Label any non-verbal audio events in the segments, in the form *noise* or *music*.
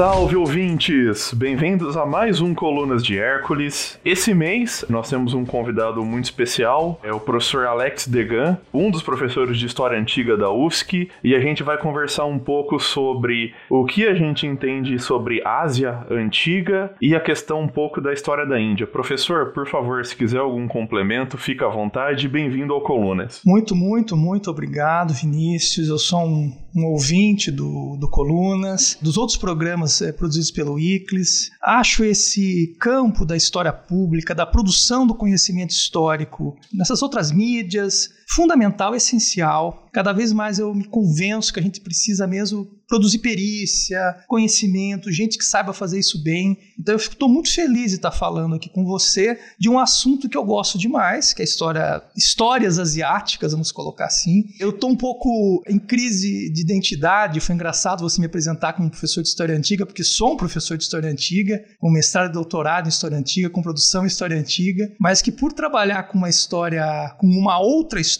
Salve ouvintes! Bem-vindos a mais um Colunas de Hércules. Esse mês nós temos um convidado muito especial, é o professor Alex Degan, um dos professores de História Antiga da UFSC, e a gente vai conversar um pouco sobre o que a gente entende sobre Ásia Antiga e a questão um pouco da história da Índia. Professor, por favor, se quiser algum complemento, fica à vontade bem-vindo ao Colunas. Muito, muito, muito obrigado, Vinícius. Eu sou um, um ouvinte do, do Colunas, dos outros programas é, produzidos pelo ICLES. Acho esse campo da história pública, da produção do conhecimento histórico nessas outras mídias, fundamental, essencial. Cada vez mais eu me convenço que a gente precisa mesmo produzir perícia, conhecimento, gente que saiba fazer isso bem. Então eu estou muito feliz de estar falando aqui com você de um assunto que eu gosto demais, que é história, histórias asiáticas, vamos colocar assim. Eu estou um pouco em crise de identidade, foi engraçado você me apresentar como professor de história antiga, porque sou um professor de história antiga, com mestrado e doutorado em história antiga, com produção em história antiga, mas que por trabalhar com uma história, com uma outra história,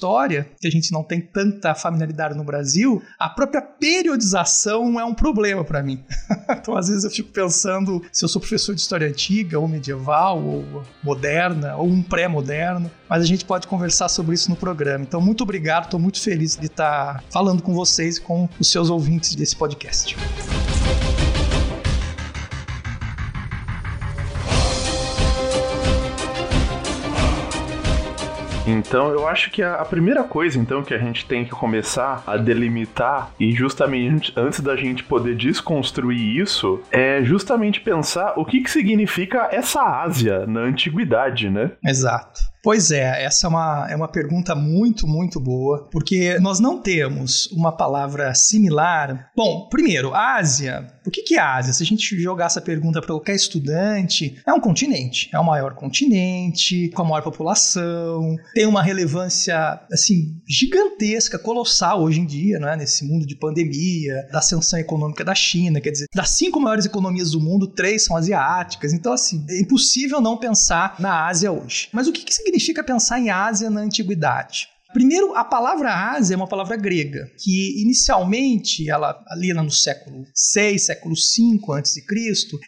que a gente não tem tanta familiaridade no Brasil, a própria periodização é um problema para mim. *laughs* então, às vezes, eu fico pensando se eu sou professor de história antiga, ou medieval, ou moderna, ou um pré-moderno, mas a gente pode conversar sobre isso no programa. Então, muito obrigado, estou muito feliz de estar falando com vocês e com os seus ouvintes desse podcast. Então, eu acho que a, primeira coisa, então, que a gente tem que começar a delimitar, e justamente antes da gente poder desconstruir isso, é justamente pensar o que, que significa essa Ásia na antiguidade, né? Exato. Pois é, essa é uma, é uma pergunta muito, muito boa, porque nós não temos uma palavra similar. Bom, primeiro, Ásia. O que, que é Ásia? Se a gente jogar essa pergunta para qualquer estudante, é um continente. É o maior continente, com a maior população, tem uma relevância, assim, gigantesca, colossal hoje em dia, né? nesse mundo de pandemia, da ascensão econômica da China. Quer dizer, das cinco maiores economias do mundo, três são asiáticas. Então, assim, é impossível não pensar na Ásia hoje. Mas o que, que significa? Significa pensar em Ásia na antiguidade? Primeiro, a palavra Ásia é uma palavra grega, que inicialmente, ela ali no século 6, século 5 a.C.,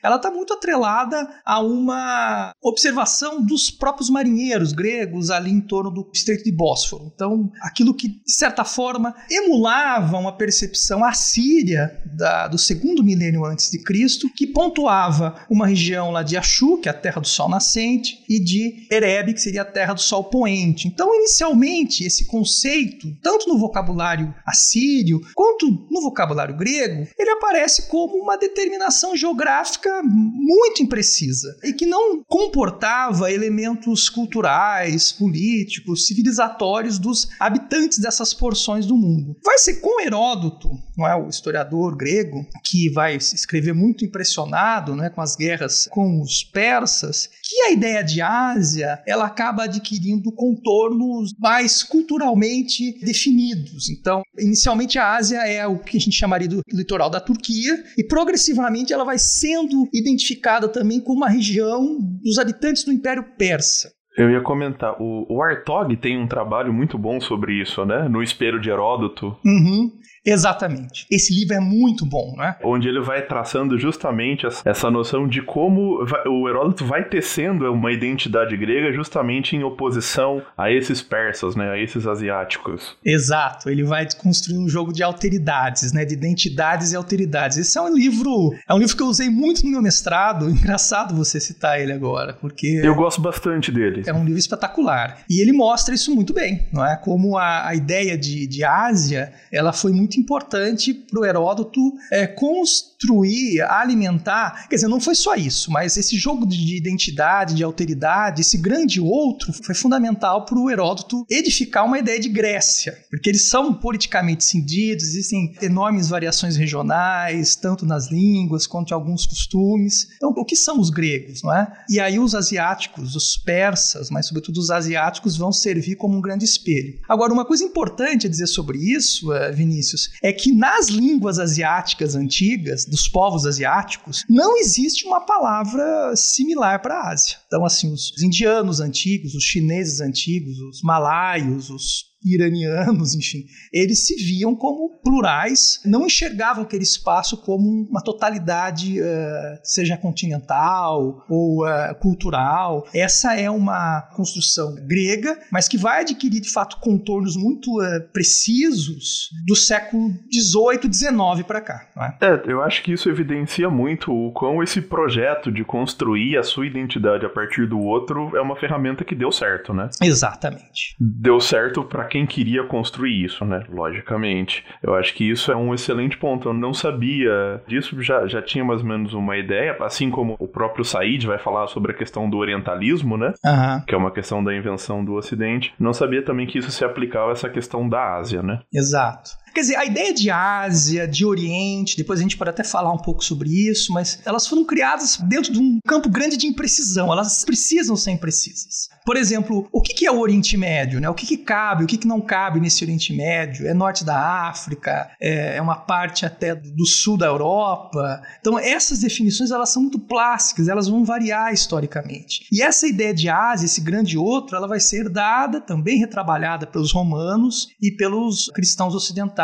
ela está muito atrelada a uma observação dos próprios marinheiros gregos ali em torno do Estreito de Bósforo. Então, aquilo que, de certa forma, emulava uma percepção assíria da, do segundo milênio antes de Cristo, que pontuava uma região lá de Achu, que é a terra do sol nascente, e de Erebe, que seria a terra do sol poente. Então, inicialmente, esse conceito, tanto no vocabulário assírio quanto no vocabulário grego, ele aparece como uma determinação geográfica muito imprecisa e que não comportava elementos culturais, políticos, civilizatórios dos habitantes dessas porções do mundo. Vai ser com Heródoto, não é o historiador grego, que vai escrever muito impressionado, não é, com as guerras com os persas, que a ideia de Ásia ela acaba adquirindo contornos mais culturalmente definidos. Então, inicialmente a Ásia é o que a gente chamaria do litoral da Turquia e progressivamente ela vai sendo identificada também como uma região dos habitantes do Império Persa. Eu ia comentar, o, o Artog tem um trabalho muito bom sobre isso, né? No Espelho de Heródoto. Uhum. Exatamente. Esse livro é muito bom, né? Onde ele vai traçando justamente essa noção de como o Heródoto vai tecendo uma identidade grega justamente em oposição a esses persas, né? A esses asiáticos. Exato. Ele vai construir um jogo de alteridades, né? De identidades e alteridades. Esse é um livro, é um livro que eu usei muito no meu mestrado. *laughs* Engraçado você citar ele agora, porque eu gosto bastante dele. É um livro espetacular e ele mostra isso muito bem, não é? Como a, a ideia de, de Ásia, ela foi muito muito importante para o Heródoto é, construir, alimentar. Quer dizer, não foi só isso, mas esse jogo de identidade, de alteridade, esse grande outro, foi fundamental para o Heródoto edificar uma ideia de Grécia, porque eles são politicamente cindidos, existem enormes variações regionais, tanto nas línguas quanto em alguns costumes. Então, o que são os gregos, não é? E aí os asiáticos, os persas, mas sobretudo os asiáticos, vão servir como um grande espelho. Agora, uma coisa importante a dizer sobre isso, eh, É que nas línguas asiáticas antigas, dos povos asiáticos, não existe uma palavra similar para a Ásia. Então, assim, os indianos antigos, os chineses antigos, os malaios, os iranianos, enfim, eles se viam como plurais, não enxergavam aquele espaço como uma totalidade, uh, seja continental ou uh, cultural. Essa é uma construção grega, mas que vai adquirir de fato contornos muito uh, precisos do século XVIII, XIX para cá. É? é, eu acho que isso evidencia muito o quão esse projeto de construir a sua identidade a partir do outro é uma ferramenta que deu certo, né? Exatamente. Deu certo para quem queria construir isso, né? Logicamente. Eu acho que isso é um excelente ponto. Eu não sabia disso, já, já tinha mais ou menos uma ideia, assim como o próprio Said vai falar sobre a questão do orientalismo, né? Uhum. Que é uma questão da invenção do Ocidente. Não sabia também que isso se aplicava a essa questão da Ásia, né? Exato. Quer dizer, a ideia de Ásia, de Oriente, depois a gente pode até falar um pouco sobre isso, mas elas foram criadas dentro de um campo grande de imprecisão. Elas precisam ser imprecisas. Por exemplo, o que é o Oriente Médio? Né? O que, cabe, o que não cabe nesse Oriente Médio? É norte da África? É, é uma parte até do sul da Europa? Então, essas definições elas são muito plásticas, elas vão variar historicamente. E essa ideia de Ásia, esse grande outro, ela vai ser dada, também retrabalhada pelos romanos e pelos cristãos ocidentais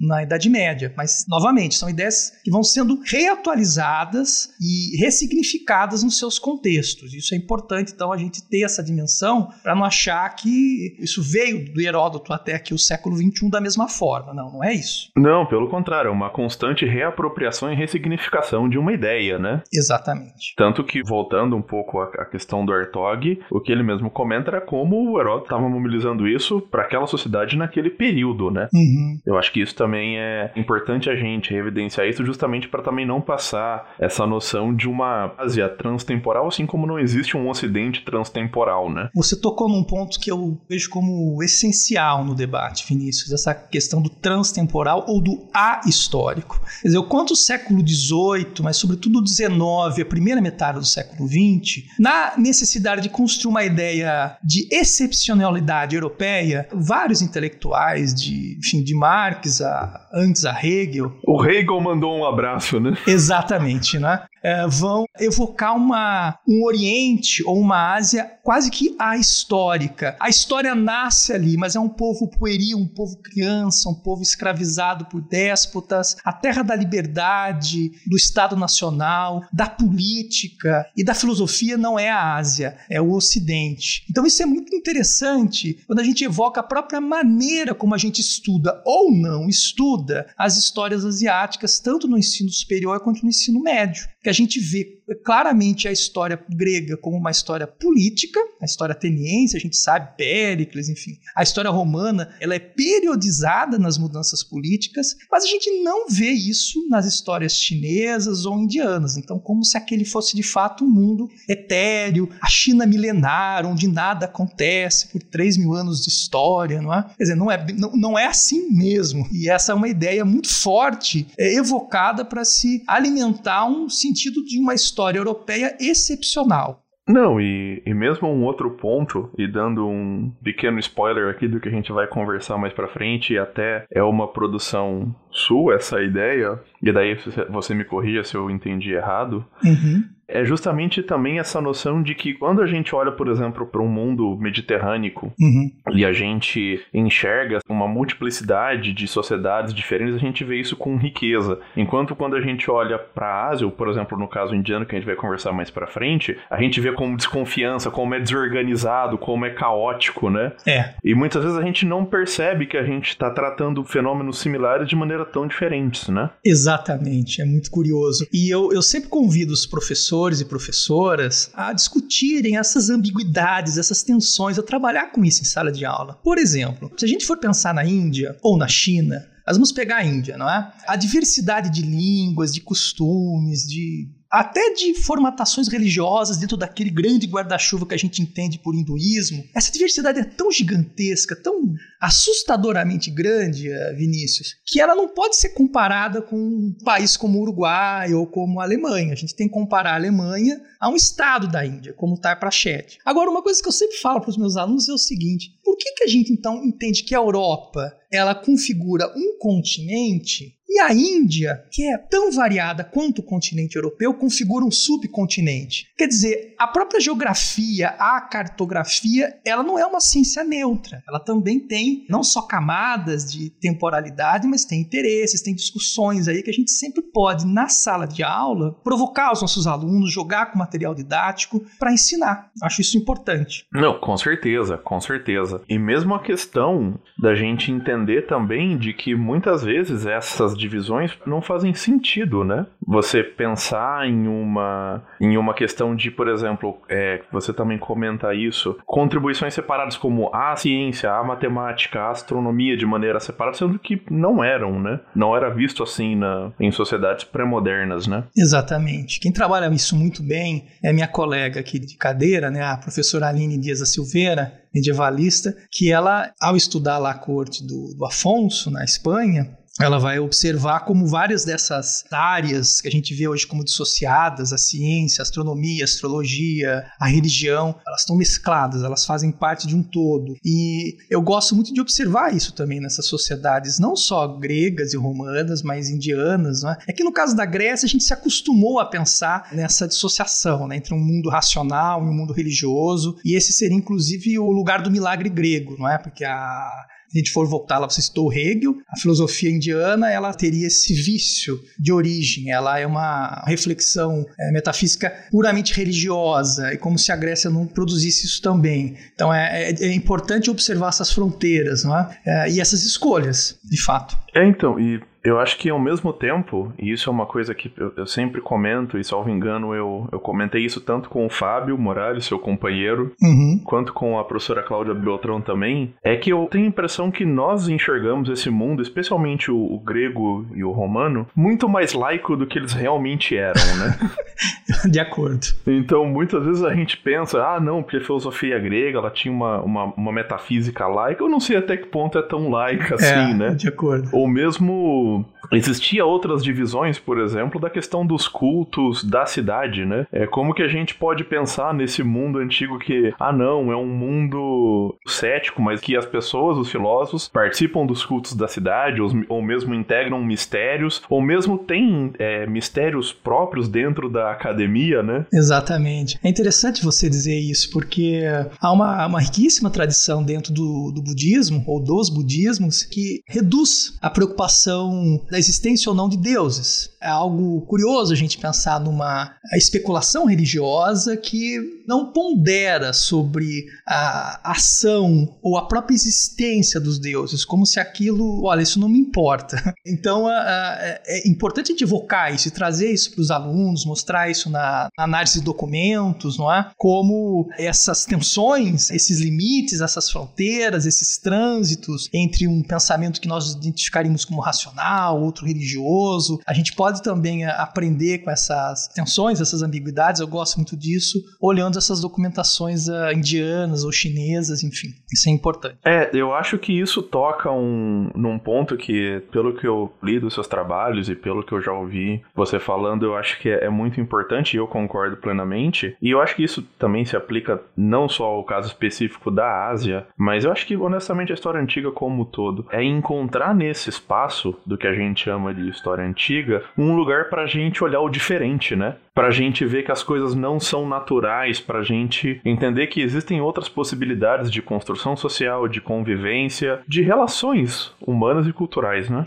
na Idade Média. Mas, novamente, são ideias que vão sendo reatualizadas e ressignificadas nos seus contextos. Isso é importante, então, a gente ter essa dimensão para não achar que isso veio do Heródoto até aqui o século XXI da mesma forma. Não, não é isso. Não, pelo contrário, é uma constante reapropriação e ressignificação de uma ideia, né? Exatamente. Tanto que, voltando um pouco à questão do Artog, o que ele mesmo comenta era como o Heródoto estava mobilizando isso para aquela sociedade naquele período, né? Uhum. Eu acho que isso também é importante a gente evidenciar isso justamente para também não passar essa noção de uma Ásia transtemporal, assim como não existe um Ocidente transtemporal né? Você tocou num ponto que eu vejo como essencial no debate, Vinícius, essa questão do transtemporal ou do ahistórico. Quer dizer, o quanto o século XVIII, mas sobretudo o XIX, a primeira metade do século XX, na necessidade de construir uma ideia de excepcionalidade europeia, vários intelectuais, de, enfim, de Marx a, antes a Hegel. O Hegel mandou um abraço, né? Exatamente, né? É, vão evocar uma, um Oriente ou uma Ásia quase que ahistórica. A história nasce ali, mas é um povo pueril, um povo criança, um povo escravizado por déspotas, a terra da liberdade, do Estado Nacional, da política e da filosofia não é a Ásia, é o Ocidente. Então isso é muito interessante quando a gente evoca a própria maneira como a gente estuda ou não estuda as histórias asiáticas, tanto no ensino superior quanto no ensino médio, que a gente vê claramente a história grega como uma história política, a história ateniense, a gente sabe, Péricles, enfim. A história romana, ela é periodizada nas mudanças políticas, mas a gente não vê isso nas histórias chinesas ou indianas. Então, como se aquele fosse de fato um mundo etéreo, a China milenar, onde nada acontece por 3 mil anos de história, não é? Quer dizer, não é, não, não é assim mesmo. E essa é uma ideia muito forte, é, evocada para se alimentar um sentido de uma história europeia excepcional. Não, e, e mesmo um outro ponto, e dando um pequeno spoiler aqui do que a gente vai conversar mais pra frente, e até é uma produção sua essa ideia, e daí você me corrija se eu entendi errado. Uhum é justamente também essa noção de que quando a gente olha, por exemplo, para um mundo mediterrâneo uhum. e a gente enxerga uma multiplicidade de sociedades diferentes, a gente vê isso com riqueza. Enquanto quando a gente olha para a Ásia, ou por exemplo, no caso indiano que a gente vai conversar mais para frente, a gente vê como desconfiança, como é desorganizado, como é caótico, né? É. E muitas vezes a gente não percebe que a gente está tratando fenômenos similares de maneira tão diferentes, né? Exatamente, é muito curioso. E eu, eu sempre convido os professores professores e professoras a discutirem essas ambiguidades, essas tensões, a trabalhar com isso em sala de aula. Por exemplo, se a gente for pensar na Índia ou na China, nós vamos pegar a Índia, não é? A diversidade de línguas, de costumes, de até de formatações religiosas dentro daquele grande guarda-chuva que a gente entende por hinduísmo. Essa diversidade é tão gigantesca, tão assustadoramente grande, eh, Vinícius, que ela não pode ser comparada com um país como o Uruguai ou como a Alemanha. A gente tem que comparar a Alemanha a um estado da Índia, como Uttar Pradesh. Agora, uma coisa que eu sempre falo para os meus alunos é o seguinte: por que, que a gente então entende que a Europa ela configura um continente e a Índia, que é tão variada quanto o continente europeu, configura um subcontinente. Quer dizer, a própria geografia, a cartografia, ela não é uma ciência neutra. Ela também tem não só camadas de temporalidade, mas tem interesses, tem discussões aí que a gente sempre pode, na sala de aula, provocar os nossos alunos, jogar com material didático para ensinar. Acho isso importante. Não, com certeza, com certeza. E mesmo a questão da gente entender também de que muitas vezes essas divisões não fazem sentido, né? Você pensar em uma, em uma questão de, por exemplo, é, você também comenta isso, contribuições separadas como a ciência, a matemática, a astronomia de maneira separada, sendo que não eram, né? Não era visto assim na, em sociedades pré-modernas, né? Exatamente. Quem trabalha isso muito bem é minha colega aqui de cadeira, né? A professora Aline Dias da Silveira, medievalista, que ela, ao estudar lá a corte do, do Afonso, na Espanha, ela vai observar como várias dessas áreas que a gente vê hoje como dissociadas, a ciência, a astronomia, a astrologia, a religião, elas estão mescladas, elas fazem parte de um todo. E eu gosto muito de observar isso também nessas sociedades, não só gregas e romanas, mas indianas. Né? É que no caso da Grécia a gente se acostumou a pensar nessa dissociação né, entre um mundo racional e um mundo religioso, e esse seria inclusive o lugar do milagre grego, não é? Porque a a gente for voltar lá, você citou Hegel, a filosofia indiana, ela teria esse vício de origem, ela é uma reflexão é, metafísica puramente religiosa, e como se a Grécia não produzisse isso também. Então é, é, é importante observar essas fronteiras não é? é e essas escolhas, de fato. É, então, e eu acho que ao mesmo tempo, e isso é uma coisa que eu, eu, sempre comento, e salvo engano, eu, eu comentei isso tanto com o Fábio Morales, seu companheiro, uhum. quanto com a professora Cláudia Beltrão também, é que eu tenho a impressão que nós enxergamos esse mundo, especialmente o, o grego e o romano, muito mais laico do que eles realmente eram, né? *laughs* De acordo. Então, muitas vezes a gente pensa, ah, não, porque a filosofia grega, ela tinha uma, uma, uma metafísica laica, eu não sei até que ponto é tão laica assim, é, né? De acordo. Ou mesmo existia outras divisões, por exemplo, da questão dos cultos da cidade, né? É como que a gente pode pensar nesse mundo antigo que, ah, não, é um mundo cético, mas que as pessoas, os filósofos, participam dos cultos da cidade, ou, ou mesmo integram mistérios, ou mesmo têm é, mistérios próprios dentro da academia, né? Exatamente. É interessante você dizer isso, porque há uma, uma riquíssima tradição dentro do, do budismo, ou dos budismos, que reduz a preocupação da existência ou não de deuses. É algo curioso a gente pensar numa especulação religiosa que não pondera sobre a ação ou a própria existência dos deuses, como se aquilo, olha, isso não me importa. *laughs* Então é importante a gente evocar isso e trazer isso para os alunos, mostrar isso na análise de documentos, não é? Como essas tensões, esses limites, essas fronteiras, esses trânsitos entre um pensamento que nós identificaríamos como racional, outro religioso, a gente pode também aprender com essas tensões, essas ambiguidades. Eu gosto muito disso, olhando essas documentações uh, indianas ou chinesas, enfim. Isso é importante. É, eu acho que isso toca um, num ponto que, pelo que eu li dos seus trabalhos e pelo que eu já ouvi você falando, eu acho que é, é muito importante e eu concordo plenamente. E eu acho que isso também se aplica não só ao caso específico da Ásia, mas eu acho que, honestamente, a história antiga como um todo é encontrar nesse espaço do que a gente chama de história antiga um lugar para a gente olhar o diferente, né? Para a gente ver que as coisas não são naturais para a gente entender que existem outras possibilidades de construção social, de convivência, de relações humanas e culturais, né?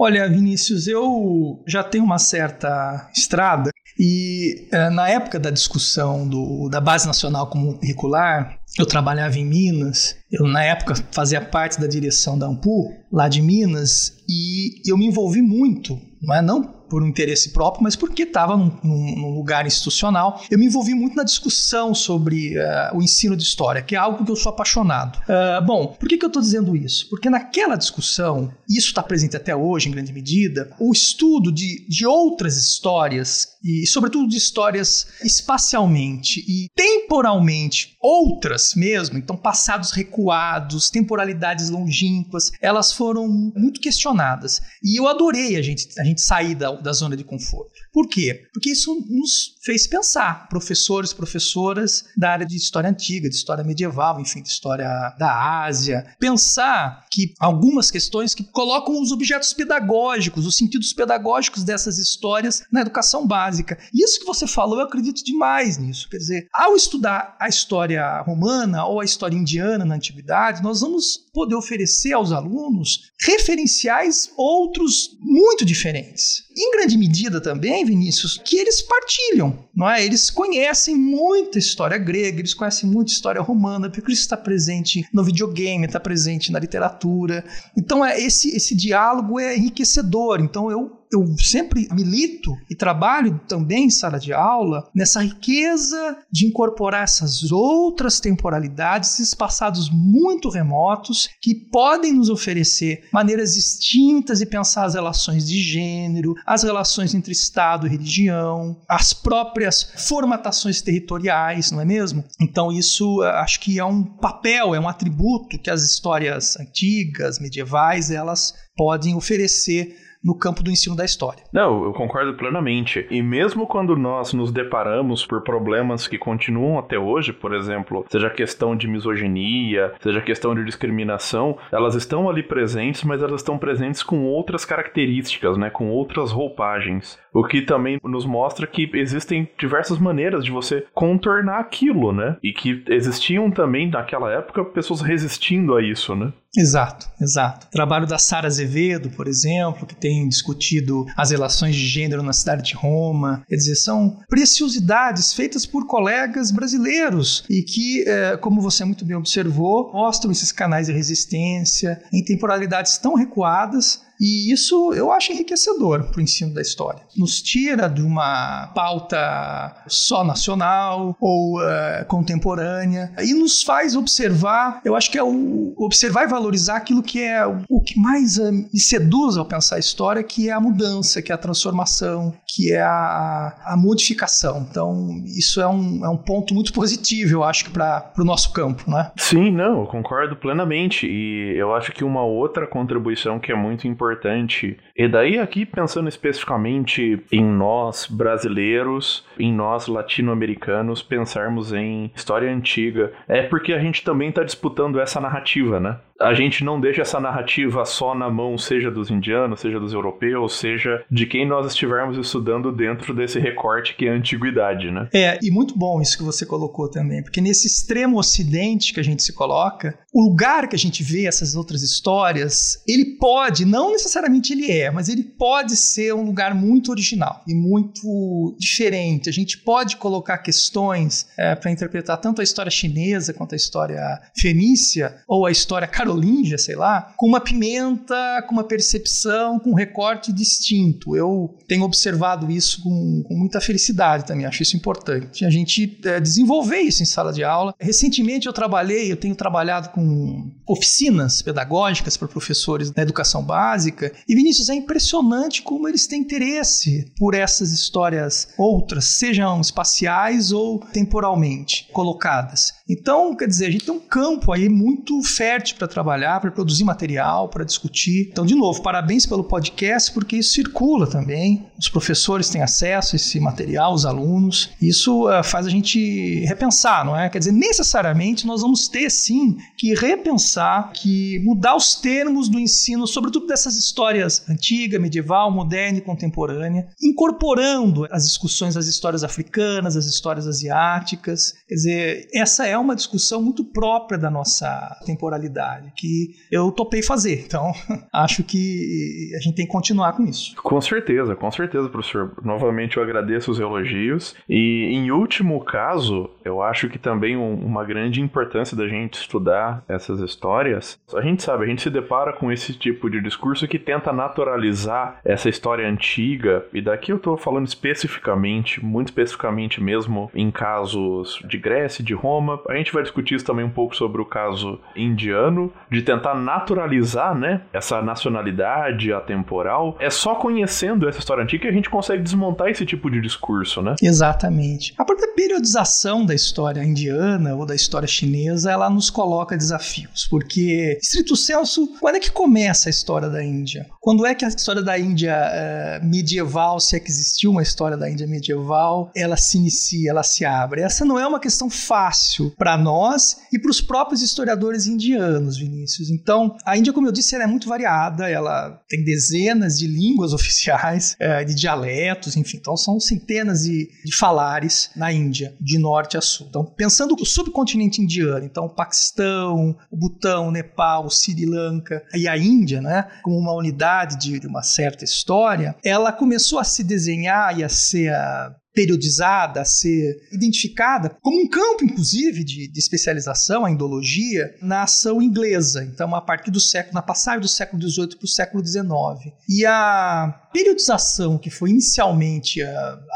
Olha, Vinícius, eu já tenho uma certa estrada e eh, na época da discussão do, da Base Nacional Comum Curricular, eu trabalhava em Minas, eu na época fazia parte da direção da AMPU, lá de Minas, e eu me envolvi muito, não é? Não por um interesse próprio, mas porque estava num, num, lugar institucional. Eu me envolvi muito na discussão sobre uh, o ensino de história, que é algo que eu sou apaixonado. Uh, bom, por que, que eu estou dizendo isso? Porque naquela discussão, isso está presente até hoje em grande medida, o estudo de, de outras histórias, e sobretudo de histórias espacialmente e temporalmente outras mesmo, então passados recuados, temporalidades longínquas, elas foram muito questionadas. E eu adorei a gente, a gente sair da da zona de conforto. Por quê? Porque isso nos fez pensar, professores, professoras da área de história antiga, de história medieval, enfim, de história da Ásia, pensar que algumas questões que colocam os objetos pedagógicos, os sentidos pedagógicos dessas histórias na educação básica. Isso que você falou, eu acredito demais nisso. Quer dizer, ao estudar a história romana ou a história indiana na antiguidade, nós vamos poder oferecer aos alunos referenciais outros muito diferentes. Em grande medida também, Vinícius, que eles partilham, não é? Eles conhecem muita história grega, eles conhecem muita história romana, porque isso está presente no videogame, está presente na literatura. Então, é esse esse diálogo é enriquecedor. Então, eu eu sempre milito e trabalho também em sala de aula nessa riqueza de incorporar essas outras temporalidades, esses passados muito remotos que podem nos oferecer maneiras distintas de pensar as relações de gênero, as relações entre Estado e religião, as próprias formatações territoriais, não é mesmo? Então, isso eh, acho que é um papel, é um atributo que as histórias antigas, medievais, elas podem oferecer no campo do ensino da história. Não, eu concordo plenamente. E mesmo quando nós nos deparamos por problemas que continuam até hoje, por exemplo, seja questão de misoginia, seja questão de discriminação, elas estão ali presentes, mas elas estão presentes com outras características, né, com outras roupagens. O que também nos mostra que existem diversas maneiras de você contornar aquilo, né? E que existiam também naquela época pessoas resistindo a isso, né? Exato, exato. O trabalho da Sara Azevedo, por exemplo, que tem discutido as relações de gênero na cidade de Roma. Quer dizer, são preciosidades feitas por colegas brasileiros e que, é, como você muito bem observou, mostram esses canais de resistência em temporalidades tão recuadas e isso eu acho enriquecedor para o ensino da história. Nos tira de uma pauta só nacional ou uh, contemporânea e nos faz observar, eu acho que é o, observar e valorizar aquilo que é o, que mais uh, me seduz ao pensar a história, que é a mudança, que é a transformação, que é a, a modificação. Então, isso é um, é um ponto muito positivo, eu acho, para o nosso campo, né? Sim, não, eu concordo plenamente. E eu acho que uma outra contribuição que é muito importante importante. E daí, aqui pensando especificamente em nós brasileiros, em nós latino-americanos, pensarmos em história antiga, é porque a gente também está disputando essa narrativa, né? A gente não deixa essa narrativa só na mão, seja dos indianos, seja dos europeus, seja de quem nós estivermos estudando dentro desse recorte que é a antiguidade, né? É, e muito bom isso que você colocou também, porque nesse extremo ocidente que a gente se coloca, o lugar que a gente vê essas outras histórias, ele pode, não necessariamente ele é, mas ele pode ser um lugar muito original e muito diferente. A gente pode colocar questões é, para interpretar tanto a história chinesa quanto a história fenícia ou a história carolíngia, sei lá, com uma pimenta, com uma percepção, com um recorte distinto. Eu tenho observado isso com, com muita felicidade também, acho isso importante. A gente é, desenvolver isso em sala de aula. Recentemente eu trabalhei, eu tenho trabalhado com oficinas pedagógicas para professores da educação básica, e Vinícius, é impressionante como eles têm interesse por essas histórias outras, sejam espaciais ou temporalmente colocadas. Então, quer dizer, a gente tem um campo aí muito fértil para trabalhar, para produzir material, para discutir. Então, de novo, parabéns pelo podcast, porque isso circula também. Os professores têm acesso a esse material, os alunos. Isso uh, faz a gente repensar, não é? Quer dizer, necessariamente nós vamos ter sim que repensar, que mudar os termos do ensino, sobretudo dessas histórias antiga, medieval, moderna e contemporânea, incorporando as discussões das histórias africanas, as histórias asiáticas. Quer dizer, essa é uma discussão muito própria da nossa temporalidade que eu topei fazer. Então, *laughs* acho que a gente tem que continuar com isso. Com certeza, com certeza, professor. Novamente eu agradeço os elogios. E em último caso, eu acho que também um, uma grande importância da gente estudar essas histórias. A gente sabe, a gente se depara com esse tipo de discurso que tenta naturalizar essa história antiga. E daqui eu tô falando especificamente, muito especificamente mesmo, em casos de Grécia, de Roma. A gente vai discutir isso também um pouco sobre o caso indiano de tentar naturalizar, né, essa nacionalidade atemporal, é só conhecendo essa história antiga que a gente consegue desmontar esse tipo de discurso, né? Exatamente. A própria periodização da história indiana ou da história chinesa, ela nos coloca desafios, porque, estrito senso, quando é que começa a história da Índia? quando é que a história da Índia uh, medieval, se é que existiu uma história da Índia medieval, ela se inicia, ela se abre? Essa não é uma questão fácil para nós e para os próprios historiadores indianos, Vinícius. Então, a Índia, como eu disse, ela é muito variada, ela tem dezenas de línguas *laughs* oficiais, uh, de dialetos, enfim. Então, são centenas de, de falares na Índia, de norte a sul. Então, pensando o subcontinente indiano, então o Paquistão, o Butão, o Nepal, o Sri Lanka e a Índia, né, como uma unidade de, de uma certa história, ela começou a se desenhar e a ser a periodizada, a ser identificada como um campo, inclusive, de, de, especialização, a indologia, na ação inglesa. Então, a partir do século, na passagem do século XVIII para o século XIX. E a periodização que foi inicialmente uh,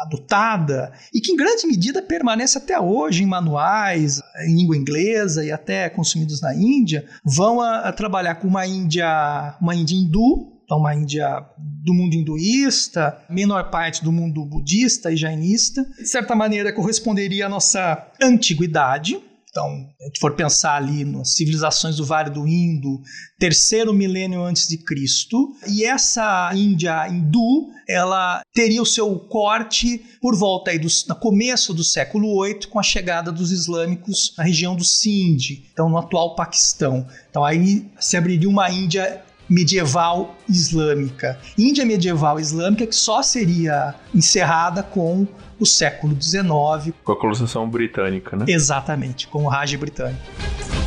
adotada e que em grande medida permanece até hoje em manuais, em língua inglesa e até consumidos na Índia, vão a, a trabalhar com uma Índia, uma Índia hindu, então uma Índia do mundo hinduísta, menor parte do mundo budista e jainista. De certa maneira, corresponderia à nossa antiguidade. Então, se a gente for pensar ali nas civilizações do Vale do Indo, terceiro milênio antes de Cristo, e essa Índia hindu, ela teria o seu corte por volta aí do começo do século VIII, com a chegada dos islâmicos na região do Sindh, então no atual Paquistão. Então aí se abriria uma Índia medieval islâmica. Índia medieval islâmica que só seria encerrada com o século XIX. Com a colonização britânica, né? Exatamente, com o Raj britânico.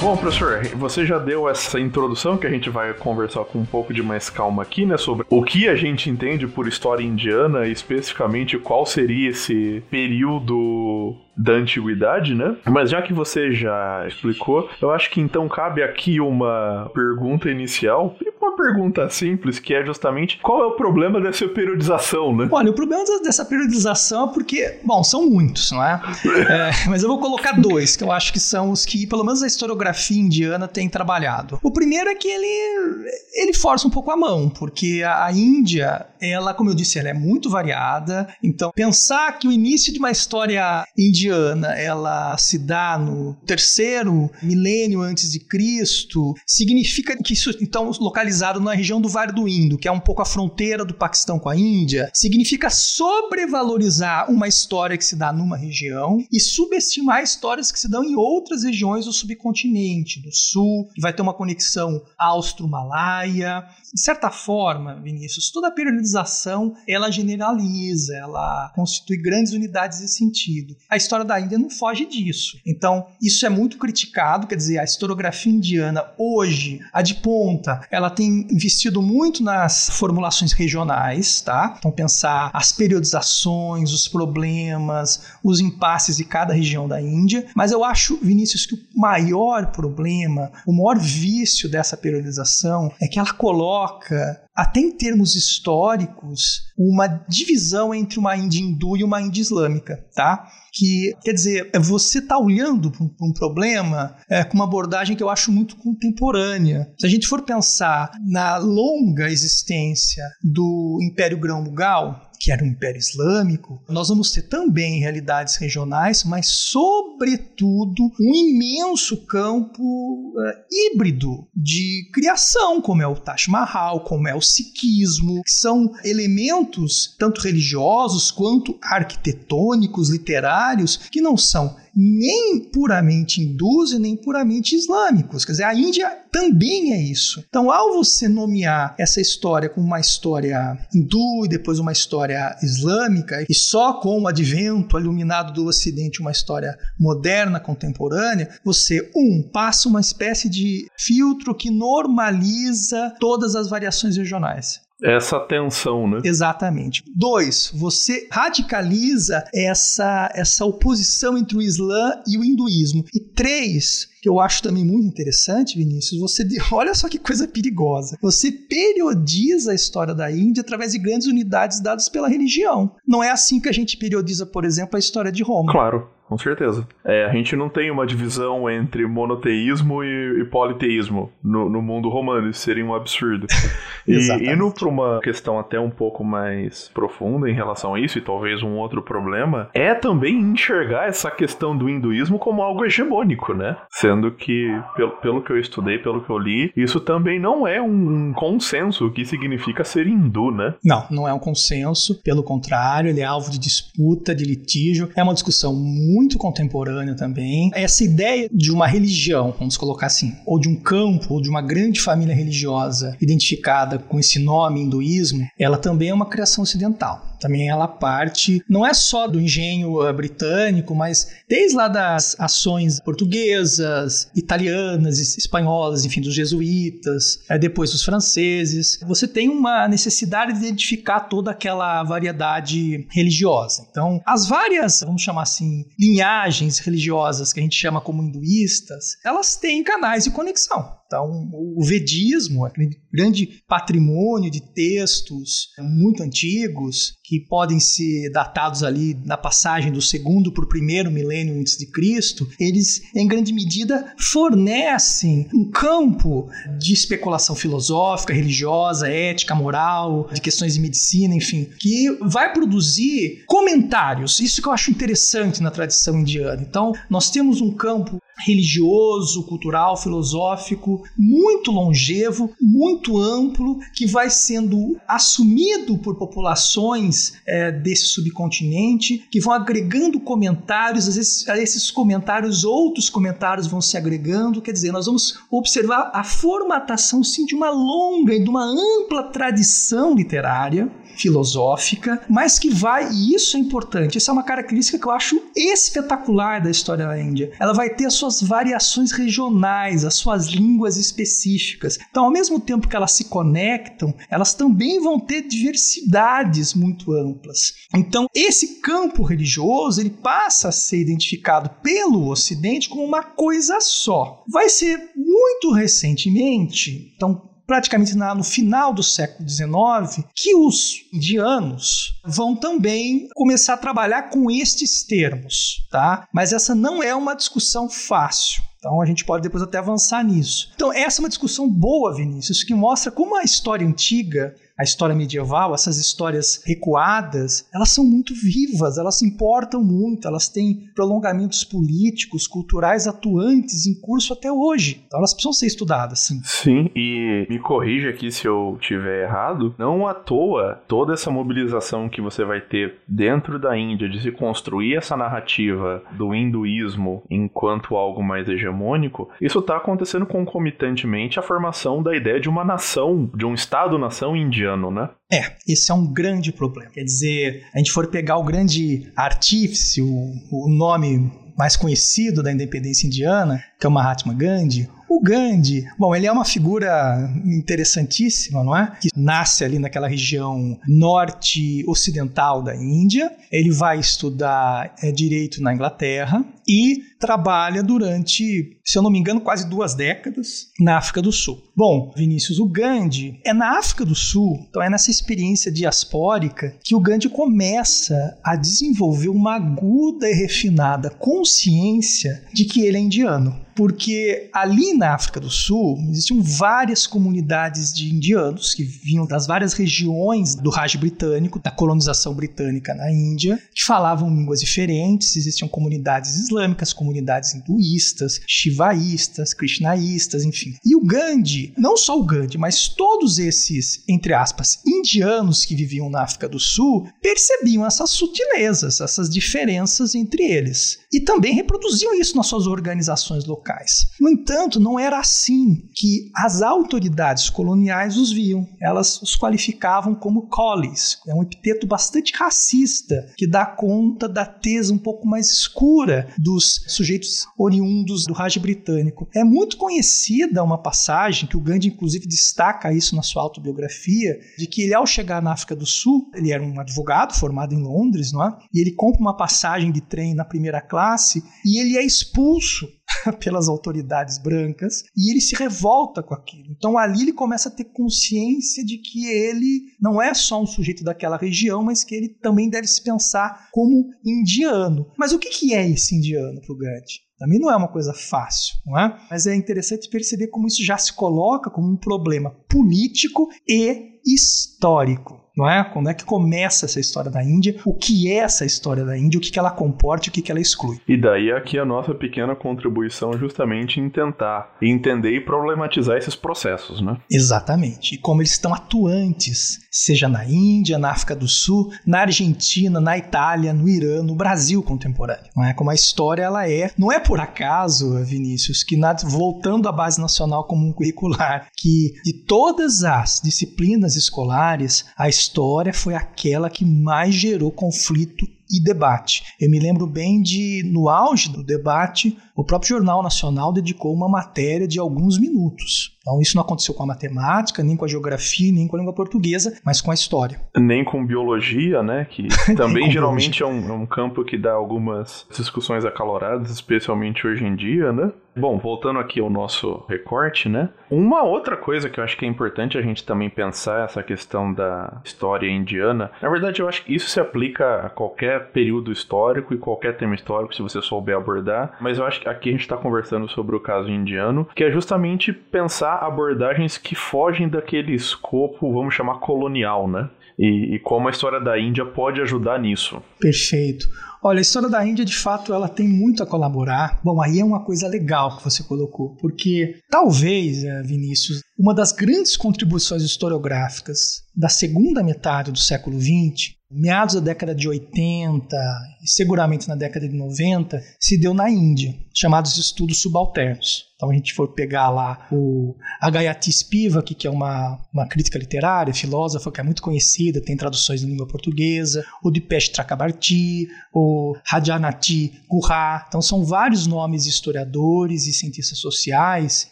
Bom, professor, você já deu essa introdução que a gente vai conversar com um pouco de mais calma aqui, né? Sobre o que a gente entende por história indiana, especificamente qual seria esse período da antiguidade, né? Mas já que você já explicou, eu acho que então cabe aqui uma pergunta inicial, uma pergunta simples, que é justamente qual é o problema dessa periodização, né? Olha, o problema dessa periodização é porque, bom, são muitos, não é? *laughs* é mas eu vou colocar dois, que eu acho que são os que, pelo menos a historiografia indiana tem trabalhado. O primeiro é que ele, ele força um pouco a mão, porque a, a Índia, ela, como eu disse, ela é muito variada, então pensar que o início de uma história indiana indiana ela se dá no terceiro milênio antes de Cristo, significa que isso então localizado na região do Vale do Indo, que é um pouco a fronteira do Paquistão com a Índia, significa sobrevalorizar uma história que se dá numa região e subestimar histórias que se dão em outras regiões do subcontinente, do sul, que vai ter uma conexão austro-malaia. De certa forma, Vinícius, toda a periodização ela generaliza, ela constitui grandes unidades de sentido. A história da Índia não foge disso. Então, isso é muito criticado, quer dizer, a historiografia indiana hoje, a de ponta, ela tem investido muito nas formulações regionais, tá? Então, pensar as periodizações, os problemas, os impasses de cada região da Índia. Mas eu acho, Vinícius, que o maior problema, o maior vício dessa periodização é que ela coloca até em termos históricos, uma divisão entre uma Índia hindu e uma Índia islâmica, tá? Que, quer dizer, você está olhando para um, problema é, com uma abordagem que eu acho muito contemporânea. Se a gente for pensar na longa existência do Império Grão-Mughal, que era o Império Islâmico, nós vamos ter também realidades regionais, mas, sobretudo, um imenso campo uh, híbrido de criação, como é o Taj Mahal, como é o Sikhismo, que são elementos tanto religiosos quanto arquitetônicos, literários, que não são nem puramente hindus e nem puramente islâmicos. Quer dizer, a Índia também é isso. Então, ao você nomear essa história como uma história hindu e depois uma história islâmica, e só com o advento iluminado do Ocidente uma história moderna, contemporânea, você, um, passa uma espécie de filtro que normaliza todas as variações regionais essa tensão, né? Exatamente. Dois, você radicaliza essa, essa oposição entre o Islã e o hinduísmo. E três, que eu acho também muito interessante, Vinícius, você *laughs* olha só que coisa perigosa. Você periodiza a história da Índia através de grandes unidades dadas pela religião. Não é assim que a gente periodiza, por exemplo, a história de Roma. Claro com certeza. É, a gente não tem uma divisão entre monoteísmo e, e politeísmo no, no, mundo romano, isso seria um absurdo. *laughs* e indo para uma questão até um pouco mais profunda em relação a isso, e talvez um outro problema, é também enxergar essa questão do hinduísmo como algo hegemônico, né? Sendo que, pelo, pelo que eu estudei, pelo que eu li, isso também não é um consenso que significa ser hindu, né? Não, não é um consenso, pelo contrário, ele é alvo de disputa, de litígio, é uma discussão muito contemporâneo também. Essa ideia de uma religião, vamos colocar assim, ou de um campo, ou de uma grande família religiosa identificada com esse nome hinduísmo, ela também é uma criação ocidental. Também ela parte, não é só do engenho uh, britânico, mas desde lá das ações portuguesas, italianas, espanholas, enfim, dos jesuítas, uh, depois dos franceses. Você tem uma necessidade de identificar toda aquela variedade religiosa. Então, as várias, vamos chamar assim, linhagens religiosas que a gente chama como hinduístas, elas têm canais de conexão. Então, o Vedismo, aquele grande patrimônio de textos muito antigos, que podem ser datados ali na passagem do segundo para o primeiro milênio antes de Cristo, eles, em grande medida, fornecem um campo de especulação filosófica, religiosa, ética, moral, de questões de medicina, enfim, que vai produzir comentários. Isso que eu acho interessante na tradição indiana. Então, nós temos um campo religioso, cultural, filosófico, muito longevo, muito amplo, que vai sendo assumido por populações é, desse subcontinente, que vão agregando comentários, às vezes a esses comentários outros comentários vão se agregando, quer dizer, nós vamos observar a formatação sim de uma longa e de uma ampla tradição literária filosófica, mas que vai, e isso é importante, essa é uma característica que eu acho espetacular da história da Índia. Ela vai ter as suas variações regionais, as suas línguas específicas. Então, ao mesmo tempo que elas se conectam, elas também vão ter diversidades muito amplas. Então, esse campo religioso, ele passa a ser identificado pelo Ocidente como uma coisa só. Vai ser muito recentemente, então praticamente no final do século XIX, que os indianos vão também começar a trabalhar com estes termos, tá? Mas essa não é uma discussão fácil. Então a gente pode depois até avançar nisso. Então essa é uma discussão boa, Vinícius, que mostra como a história antiga a história medieval, essas histórias recuadas, elas são muito vivas, elas se importam muito, elas têm prolongamentos políticos, culturais atuantes em curso até hoje. Então elas precisam ser estudadas, sim. Sim, e me corrija aqui se eu tiver errado, não à toa toda essa mobilização que você vai ter dentro da Índia de se construir essa narrativa do hinduísmo enquanto algo mais hegemônico, isso está acontecendo concomitantemente à formação da ideia de uma nação, de um Estado-nação indiano né? É, esse é um grande problema. Quer dizer, a gente for pegar o grande artífice, o, o nome mais conhecido da independência indiana, que é o Mahatma Gandhi, o Gandhi, bom, ele é uma figura interessantíssima, não é? Que nasce ali naquela região norte ocidental da Índia. Ele vai estudar é, direito na Inglaterra e trabalha durante, se eu não me engano, quase duas décadas na África do Sul. Bom, Vinícius, o Gandhi é na África do Sul, então é nessa experiência diaspórica que o Gandhi começa a desenvolver uma aguda e refinada consciência de que ele é indiano porque ali na África do Sul existiam várias comunidades de indianos que vinham das várias regiões do Raj britânico, da colonização britânica na Índia, que falavam línguas diferentes, existiam comunidades islâmicas, comunidades hinduístas, shivaístas, krishnaístas, enfim. E o Gandhi, não só o Gandhi, mas todos esses, entre aspas, indianos que viviam na África do Sul, percebiam essas sutilezas, essas diferenças entre eles. E também reproduziam isso nas suas organizações locais. No entanto, não era assim que as autoridades coloniais os viam. Elas os qualificavam como colis. É um epiteto bastante racista que dá conta da tesa um pouco mais escura dos sujeitos oriundos do Raj britânico. É muito conhecida uma passagem que o Gandhi inclusive destaca isso na sua autobiografia, de que ele ao chegar na África do Sul, ele era um advogado formado em Londres, não é? E ele compra uma passagem de trem na primeira classe e ele é expulso *laughs* pelas autoridades brancas e ele se revolta com aquilo. Então ali ele começa a ter consciência de que ele não é só um sujeito daquela região, mas que ele também deve se pensar como indiano. Mas o que, que é esse indiano para o Gandhi? Também não é uma coisa fácil, não é? Mas é interessante perceber como isso já se coloca como um problema político e histórico não é? Quando é que começa essa história da Índia? O que é essa história da Índia? O que, que ela comporta e o que, que ela exclui? E daí aqui a nossa pequena contribuição justamente em tentar entender e problematizar esses processos, né? Exatamente. E como eles estão atuantes, seja na Índia, na África do Sul, na Argentina, na Itália, no Irã, no Brasil contemporâneo. Não é? Como a história ela é. Não é por acaso, Vinícius, que na, voltando à base nacional comum curricular, que de todas as disciplinas escolares, a história foi aquela que mais gerou conflito e debate. Eu me lembro bem de, no auge do debate, o próprio Jornal Nacional dedicou uma matéria de alguns minutos. Então, isso não aconteceu com a matemática, nem com a geografia, nem com a língua portuguesa, mas com a história. Nem com biologia, né? Que *laughs* também geralmente é um, é um, campo que dá algumas discussões acaloradas, especialmente hoje em dia, né? Bom, voltando aqui ao nosso recorte, né? Uma outra coisa que eu acho que é importante a gente também pensar essa questão da história indiana. Na verdade, eu acho que isso se aplica a qualquer período histórico e qualquer tema histórico, se você souber abordar. Mas eu acho que aqui a gente está conversando sobre o caso indiano, que é justamente pensar abordagens que fogem daquele escopo, vamos chamar colonial, né? E, e como a história da Índia pode ajudar nisso. Perfeito. Olha, a história da Índia, de fato, ela tem muito a colaborar. Bom, aí é uma coisa legal que você colocou, porque talvez, eh, Vinícius, uma das grandes contribuições historiográficas da segunda metade do século XX, meados da década de 80 e seguramente na década de 90, se deu na Índia, chamados estudos subalternos. Então a gente for pegar lá o Agayati Spivak, que é uma, uma crítica literária, filósofa, que é muito conhecida, tem traduções em língua portuguesa, o Dipesh Chakrabarti, o Rajanati Guha. Então são vários nomes historiadores e cientistas sociais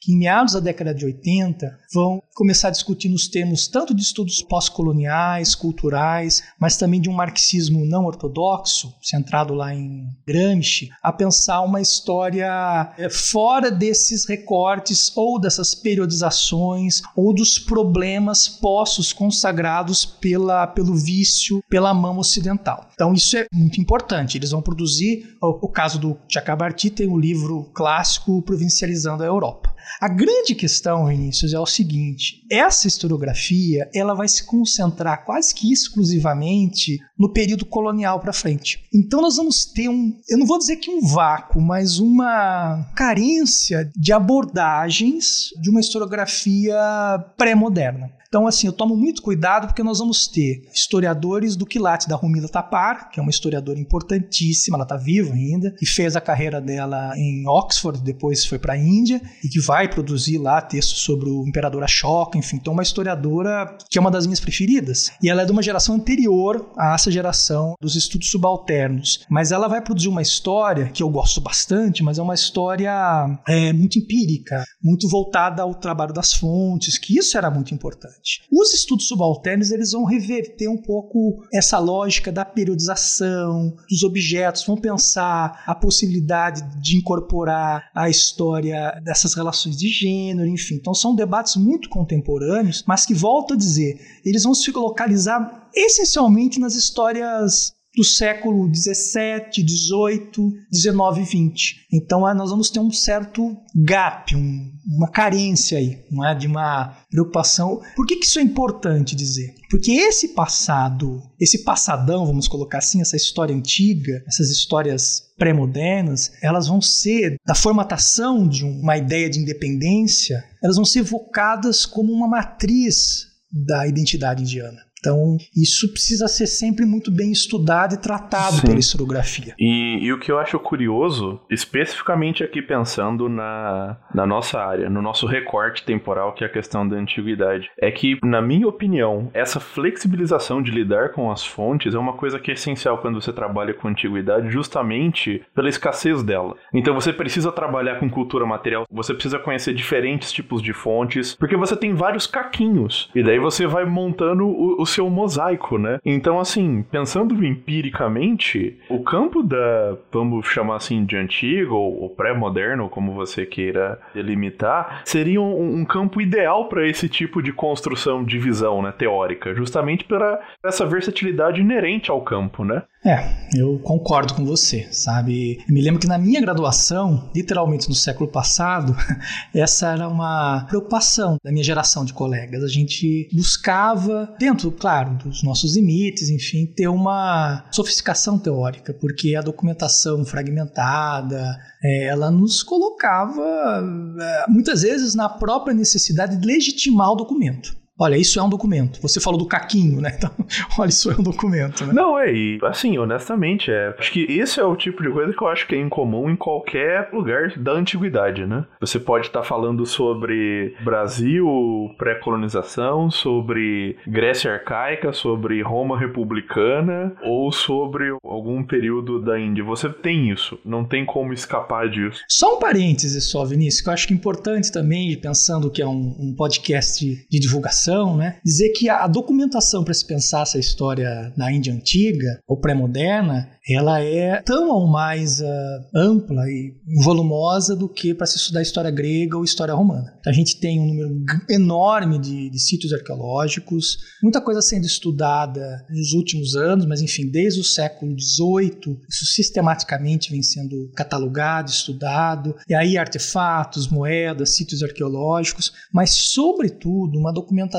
que em meados da década de 80 vão começar a discutir nos termos tanto de estudos pós-coloniais, culturais, mas também de um marxismo não ortodoxo, centrado lá em Gramsci, a pensar uma história eh, fora desses recortes ou dessas periodizações ou dos problemas postos consagrados pela, pelo vício, pela mão ocidental. Então isso é muito importante. Eles vão produzir, o, caso do Chakrabarti tem o livro clássico Provincializando a Europa. A grande questão, Vinícius, é o seguinte: essa historiografia ela vai se concentrar quase que exclusivamente no período colonial para frente. Então nós vamos ter um, eu não vou dizer que um vácuo, mas uma carência de abordagens de uma historiografia pré-moderna. Então, assim, eu tomo muito cuidado porque nós vamos ter historiadores do quilate da Rumila Tapar, que é uma historiadora importantíssima, ela está viva ainda, que fez a carreira dela em Oxford, depois foi para a Índia, e que vai produzir lá textos sobre o imperador Ashoka, enfim. Então, uma historiadora que é uma das minhas preferidas. E ela é de uma geração anterior a essa geração dos estudos subalternos. Mas ela vai produzir uma história que eu gosto bastante, mas é uma história é, muito empírica, muito voltada ao trabalho das fontes, que isso era muito importante. Os estudos subalternos eles vão reverter um pouco essa lógica da periodização dos objetos, vão pensar a possibilidade de incorporar a história dessas relações de gênero, enfim. Então são debates muito contemporâneos, mas que volto a dizer, eles vão se localizar essencialmente nas histórias do século 17, 18, 19 e 20. Então ah, nós vamos ter um certo gap, um, uma carência aí, não é? de uma preocupação. Por que, que isso é importante dizer? Porque esse passado, esse passadão, vamos colocar assim, essa história antiga, essas histórias pré-modernas, elas vão ser, da formatação de uma ideia de independência, elas vão ser evocadas como uma matriz da identidade indiana. Então, isso precisa ser sempre muito bem estudado e tratado Sim. pela historiografia. E, e, o que eu acho curioso, especificamente aqui pensando na, na nossa área, no nosso recorte temporal, que é a questão da antiguidade, é que, na minha opinião, essa flexibilização de lidar com as fontes é uma coisa que é essencial quando você trabalha com antiguidade, justamente pela escassez dela. Então, você precisa trabalhar com cultura material, você precisa conhecer diferentes tipos de fontes, porque você tem vários caquinhos, e daí você vai montando o, o seu mosaico, né? Então, assim, pensando empiricamente, o campo da, vamos chamar assim, de antigo ou, pré-moderno, como você queira delimitar, seria um, um campo ideal para esse tipo de construção de visão, né, teórica, justamente pela essa versatilidade inerente ao campo, né? É, eu concordo com você, sabe? Eu me lembro que na minha graduação, literalmente no século passado, *laughs* essa era uma preocupação da minha geração de colegas. A gente buscava, dentro, claro, dos nossos limites, enfim, ter uma sofisticação teórica, porque a documentação fragmentada, é, ela nos colocava, é, muitas vezes, na própria necessidade de legitimar o documento. Olha, isso é um documento. Você falou do caquinho, né? *laughs* Então, olha, isso é um documento, né? Não, é, e assim, honestamente, é. Acho que esse é o tipo de coisa que eu acho que é incomum em qualquer lugar da antiguidade, né? Você pode estar tá falando sobre Brasil, pré-colonização, sobre Grécia arcaica, sobre Roma republicana ou sobre algum período da Índia. Você tem isso, não tem como escapar disso. Só um parêntese só, Vinícius, que eu acho que é importante também, pensando que é um, um podcast de divulgação né? Dizer que a documentação para se pensar essa história na Índia antiga ou pré-moderna, ela é tão ou mais uh, ampla e volumosa do que para se estudar história grega ou história romana. Então, a gente tem um número enorme de, de sítios arqueológicos, muita coisa sendo estudada nos últimos anos, mas enfim, desde o século XVIII, isso sistematicamente vem sendo catalogado, estudado, e aí artefatos, moedas, sítios arqueológicos, mas sobretudo uma documentação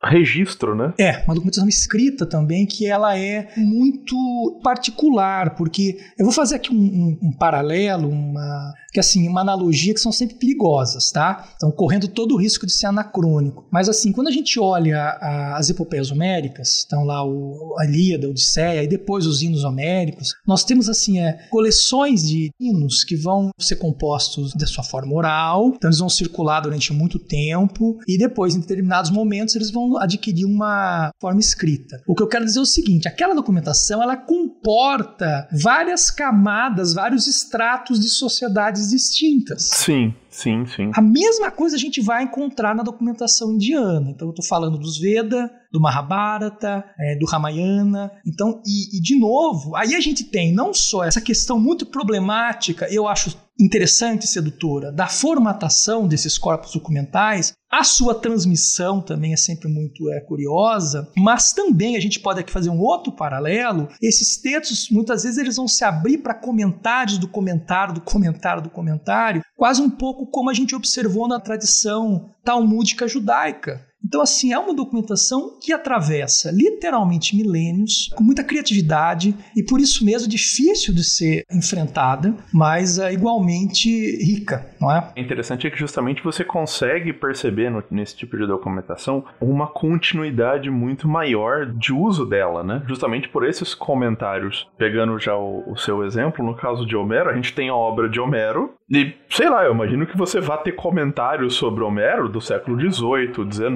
a registro, né? É, uma documentação escrita também que ela é muito particular, porque eu vou fazer aqui um, um, um paralelo, uma que assim, uma analogia que são sempre perigosas, tá? Então, correndo todo o risco de ser anacrônico. Mas assim, quando a gente olha a, as epopeias homéricas, então lá o, a Ilíada, a Odisseia, e depois os hinos homéricos, nós temos assim, é, coleções de hinos que vão ser compostos da sua forma oral, então eles vão circular durante muito tempo, e depois, em determinados momentos, eles vão adquirir uma forma escrita. O que eu quero dizer é o seguinte, aquela documentação, ela comporta várias camadas, vários estratos de sociedade distintas. Sim, sim, sim. A mesma coisa a gente vai encontrar na documentação indiana. Então, eu estou falando dos Veda, do Mahabharata, é, do Ramayana. Então, e, e, de novo, aí a gente tem não só essa questão muito problemática, eu acho interessante e sedutora, da formatação desses corpos documentais, a sua transmissão também é sempre muito é, curiosa, mas também a gente pode aqui fazer um outro paralelo. Esses textos, muitas vezes, eles vão se abrir para comentários do comentário, do comentário, do comentário, quase um pouco como a gente observou na tradição talmúdica judaica. Então, assim, é uma documentação que atravessa literalmente milênios, com muita criatividade e por isso mesmo difícil de ser enfrentada, mas é igualmente rica, não é? É interessante é que justamente você consegue perceber no, nesse tipo de documentação uma continuidade muito maior de uso dela, né? Justamente por esses comentários. Pegando já o, o seu exemplo, no caso de Homero, a gente tem a obra de Homero e, sei lá, eu imagino que você vá ter comentários sobre Homero do século XVIII, XIX,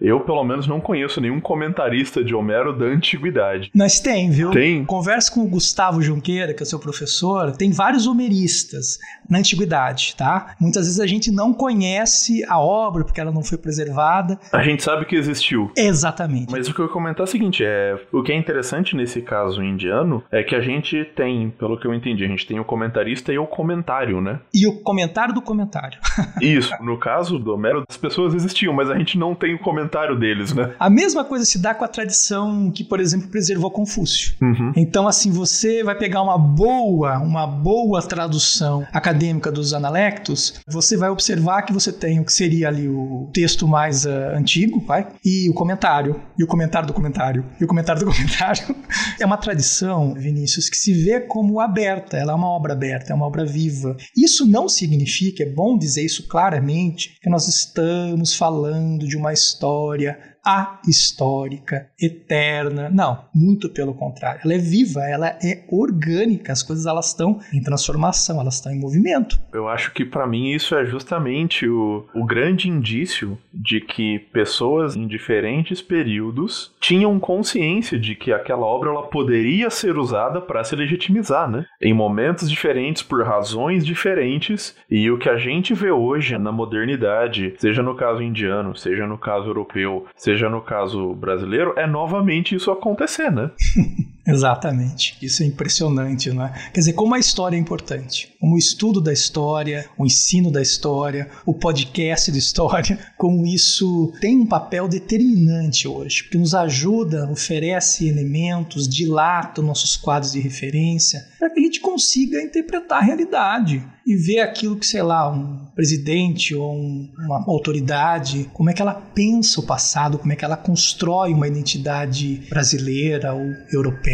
eu, pelo menos, não conheço nenhum comentarista de Homero da antiguidade. Mas tem, viu? Tem. Conversa com o Gustavo Junqueira, que é seu professor, tem vários homeristas na antiguidade, tá? Muitas vezes a gente não conhece a obra porque ela não foi preservada. A gente sabe que existiu. Exatamente. Mas o que eu ia comentar é o seguinte, é, o que é interessante nesse caso indiano é que a gente tem, pelo que eu entendi, a gente tem o comentarista e o comentário, né? E o comentário do comentário. *laughs* Isso, no caso do Homero, as pessoas existiam, mas a gente não tem o comentário deles, né? A mesma coisa se dá com a tradição que, por exemplo, preservou Confúcio. Uhum. Então, assim, você vai pegar uma boa, uma boa tradução acadêmica dos analectos, você vai observar que você tem o que seria ali o texto mais uh, antigo, vai, e o comentário, e o comentário do comentário, e o comentário do *laughs* comentário. é uma tradição, Vinícius, que se vê como aberta, ela é uma obra aberta, é uma obra viva. Isso não significa, é bom dizer isso claramente, que nós estamos falando de uma uma história ahistórica, eterna. Não, muito pelo contrário. Ela é viva, ela é orgânica. As coisas elas estão em transformação, elas estão em movimento. Eu acho que para mim isso é justamente o, o grande indício de que pessoas em diferentes períodos tinham consciência de que aquela obra ela poderia ser usada para se legitimizar, né? Em momentos diferentes, por razões diferentes. E o que a gente vê hoje na modernidade, seja no caso indiano, seja no caso europeu, seja seja no caso brasileiro, é novamente isso acontecer, né? *laughs* Exatamente. Isso é impressionante, não é? Quer dizer, como a história é importante. Como o estudo da história, o ensino da história, o podcast de história, *laughs* como isso tem um papel determinante hoje, porque nos ajuda, oferece elementos, dilata nossos quadros de referência, para que a gente consiga interpretar a realidade e ver aquilo que, sei lá, um presidente ou um, uma autoridade, como é que ela pensa o passado, como é que ela constrói uma identidade brasileira ou europeia.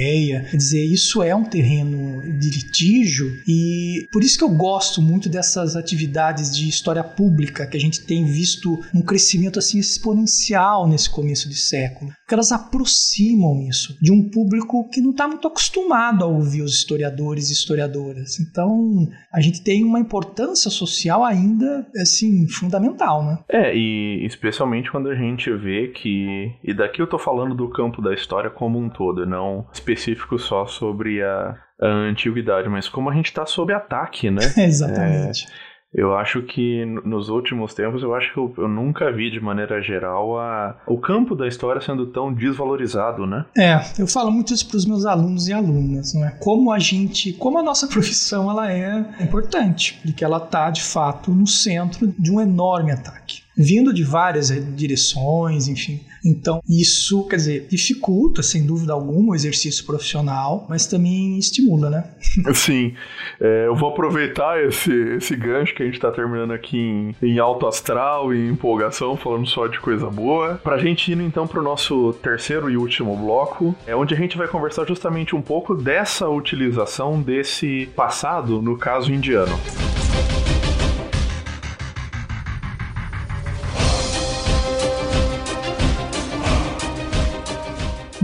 Quer dizer, isso é um terreno de litígio e por isso que eu gosto muito dessas atividades de história pública que a gente tem visto um crescimento assim exponencial nesse começo de século, porque elas aproximam isso de um público que não está muito acostumado a ouvir os historiadores e historiadoras. Então, a gente tem uma importância social ainda, assim, fundamental, né? É, e especialmente quando a gente vê que. E daqui eu tô falando do campo da história como um todo, não específico só sobre a, a antiguidade, mas como a gente tá sob ataque, né? *laughs* Exatamente. É, eu acho que nos últimos tempos, eu acho que eu, eu, nunca vi de maneira geral a, o campo da história sendo tão desvalorizado, né? É, eu falo muito isso para os meus alunos e alunas, não é? Como a gente, como a nossa *laughs* profissão ela é importante, de que ela está de fato no centro de um enorme ataque vindo de várias direções, enfim. Então, isso, quer dizer, dificulta, sem dúvida alguma, o exercício profissional, mas também estimula, né? *laughs* Sim. É, eu vou aproveitar esse, esse gancho que a gente está terminando aqui em, em alto astral e empolgação, falando só de coisa boa, para a gente ir então para o nosso terceiro e último bloco, é onde a gente vai conversar justamente um pouco dessa utilização desse passado, no caso indiano.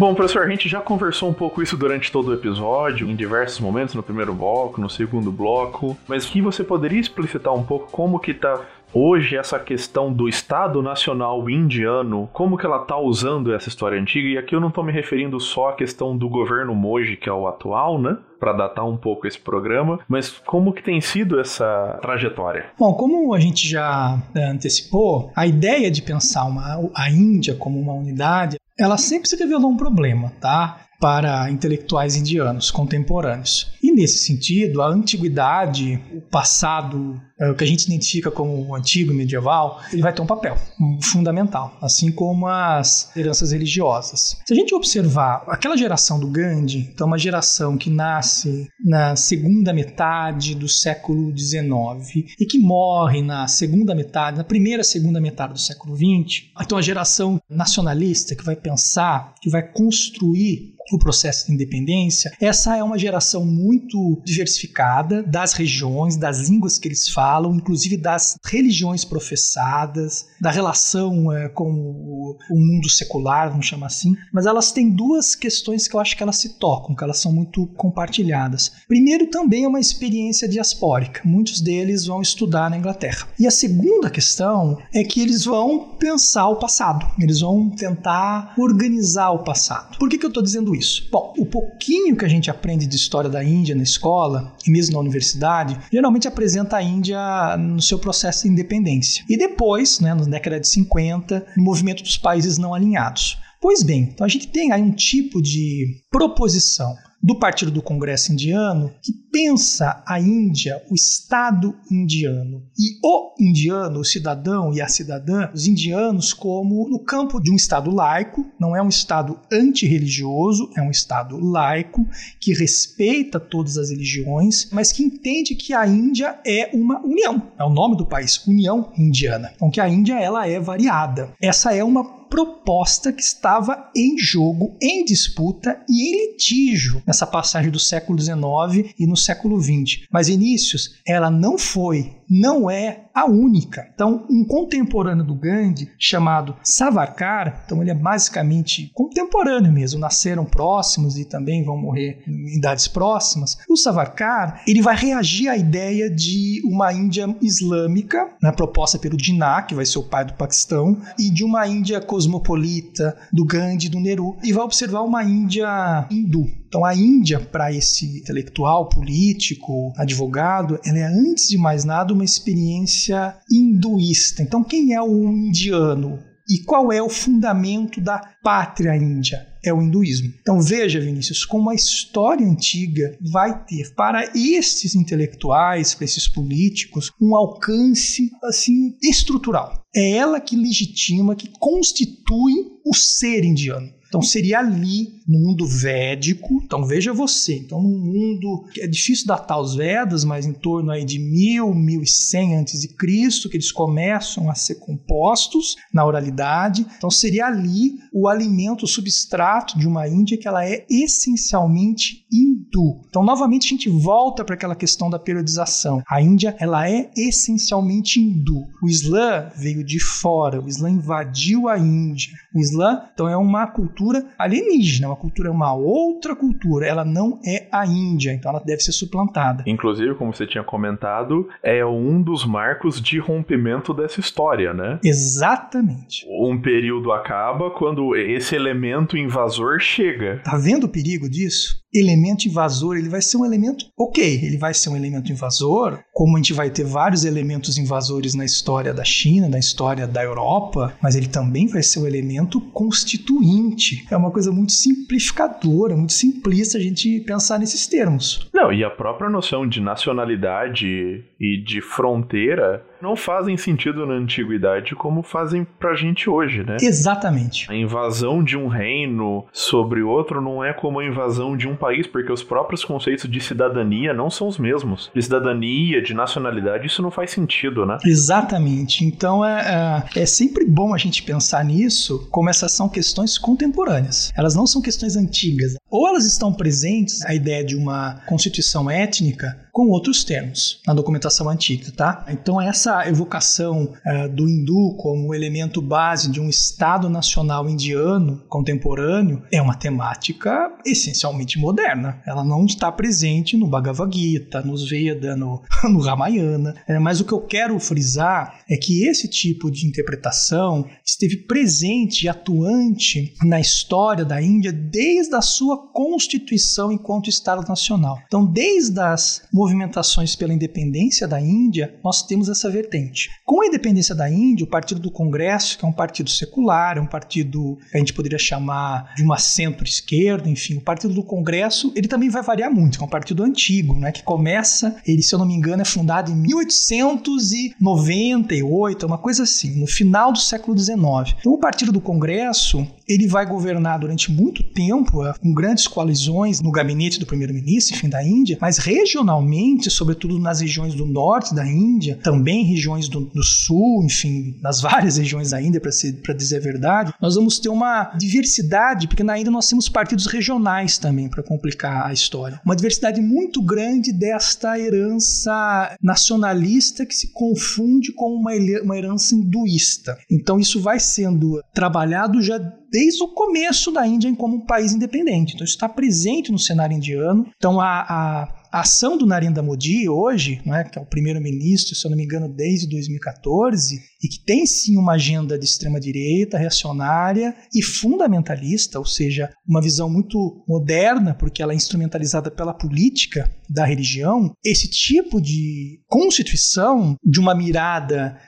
Bom, professor, a gente já conversou um pouco isso durante todo o episódio, em diversos momentos, no primeiro bloco, no segundo bloco, mas que você poderia explicitar um pouco como que tá hoje essa questão do Estado Nacional Indiano, como que ela tá usando essa história antiga, e aqui eu não estou me referindo só à questão do governo Moji, que é o atual, né? Para datar um pouco esse programa, mas como que tem sido essa trajetória? Bom, como a gente já é, antecipou, a ideia de pensar uma, a Índia como uma unidade ela sempre se revelou um problema, tá? Para intelectuais indianos contemporâneos. E nesse sentido, a antiguidade, o passado, é, o que a gente identifica como antigo medieval, ele vai ter um papel fundamental, assim como as heranças religiosas. Se a gente observar aquela geração do Gandhi, então uma geração que nasce na segunda metade do século XIX e que morre na segunda metade, na primeira segunda metade do século XX, então a geração nacionalista que vai pensar, que vai construir o processo de independência, essa é uma geração muito diversificada das regiões, das línguas que eles falam, inclusive das religiões professadas, da relação é, com o, o, mundo secular, vamos chamar assim. Mas elas têm duas questões que eu acho que elas se tocam, que elas são muito compartilhadas. Primeiro, também é uma experiência diaspórica. Muitos deles vão estudar na Inglaterra. E a segunda questão é que eles vão pensar o passado, eles vão tentar organizar o passado. Por que, que eu estou dizendo isso? Bom, o pouquinho que a gente aprende de história da Índia na escola e mesmo na universidade, geralmente apresenta a Índia no seu processo de independência. E depois, né, na década de 50, no movimento dos países não alinhados. Pois bem, então a gente tem aí um tipo de proposição do Partido do Congresso Indiano que pensa a Índia, o Estado indiano e o indiano, o cidadão e a cidadã, os indianos, como no campo de um Estado laico, não é um Estado antirreligioso, é um Estado laico que respeita todas as religiões, mas que entende que a Índia é uma união, é o nome do país, União Indiana. Então que a Índia ela é variada. Essa é uma proposta que estava em jogo, em disputa e em litígio nessa passagem do século XIX e no século XX. Mas Inícios, ela não foi, não é a única. Então, um contemporâneo do Gandhi, chamado Savarkar, então ele é basicamente contemporâneo mesmo, nasceram próximos e também vão morrer em idades próximas. O Savarkar, ele vai reagir à ideia de uma Índia islâmica, né, proposta pelo Jinnah, que vai ser o pai do Paquistão, e de uma Índia cosmopolita do Gandhi, do Nehru, e vai observar uma Índia hindu. Então a Índia, para esse intelectual, político, advogado, ela é antes de mais nada uma experiência hinduísta. Então quem é o indiano? E qual é o fundamento da pátria índia? É o hinduísmo. Então veja, Vinícius, como a história antiga vai ter para estes intelectuais, para esses políticos, um alcance assim estrutural. É ela que legitima, que constitui o ser indiano. Então seria ali no mundo védico. Então veja você, então no mundo que é difícil datar os Vedas, mas em torno aí de 1000, 1100 antes de Cristo, que eles começam a ser compostos na oralidade. Então seria ali o alimento, o substrato de uma Índia que ela é essencialmente hindu. Então novamente a gente volta para aquela questão da periodização. A Índia ela é essencialmente hindu. O Islã veio de fora, o Islã invadiu a Índia. O Islã então é uma cultura alienígena, uma cultura é uma outra cultura, ela não é a Índia, então ela deve ser suplantada. Inclusive, como você tinha comentado, é um dos marcos de rompimento dessa história, né? Exatamente. Um período acaba quando esse elemento invasor chega. Tá vendo o perigo disso? Elemento invasor, ele vai ser um elemento, ok, ele vai ser um elemento invasor, como a gente vai ter vários elementos invasores na história da China, na história da Europa, mas ele também vai ser um elemento constituinte. É uma coisa muito simplificadora, muito simplista a gente pensar nesses termos. Não, e a própria noção de nacionalidade e de fronteira não fazem sentido na antiguidade como fazem pra gente hoje, né? Exatamente. A invasão de um reino sobre outro não é como a invasão de um país, porque os próprios conceitos de cidadania não são os mesmos. De cidadania, de nacionalidade, isso não faz sentido, né? Exatamente. Então é, é, é sempre bom a gente pensar nisso como essas são questões contemporâneas. Elas não são questões antigas. Ou elas estão presentes, a ideia de uma constituição étnica, com outros termos na documentação antiga, tá? Então essa evocação uh, do hindu como elemento base de um Estado nacional indiano contemporâneo é uma temática essencialmente moderna. Ela não está presente no Bhagavad Gita, nos Vedas, no, *laughs* no Ramayana. É, mas o que eu quero frisar é que esse tipo de interpretação esteve presente e atuante na história da Índia desde a sua constituição enquanto Estado nacional. Então, desde as movimentações pela independência da Índia, nós temos essa vertente. Com a independência da Índia, o Partido do Congresso, que é um partido secular, é um partido que a gente poderia chamar de uma centro-esquerda, enfim, o Partido do Congresso, ele também vai variar muito, é um partido antigo, né, que começa, ele, se eu não me engano, é fundado em 1898, uma coisa assim, no final do século XIX. Então, o Partido do Congresso, ele vai governar durante muito tempo, é, com grandes coalizões no gabinete do primeiro-ministro, enfim, da Índia, mas regionalmente, sobretudo nas regiões do norte da Índia, também regiões do, do sul, enfim, nas várias regiões da Índia, para dizer a verdade, nós vamos ter uma diversidade, porque na Índia nós temos partidos regionais também, para complicar a história. Uma diversidade muito grande desta herança nacionalista que se confunde com uma, uma herança hinduísta. Então, isso vai sendo trabalhado já desde o começo da Índia como um país independente. Então, isso está presente no cenário indiano. Então, a, a a ação do Narendra Modi hoje, né, que é o primeiro-ministro, se eu não me engano, desde 2014, e que tem sim uma agenda de extrema-direita, reacionária e fundamentalista, ou seja, uma visão muito moderna, porque ela é instrumentalizada pela política da religião, esse tipo de constituição, de uma mirada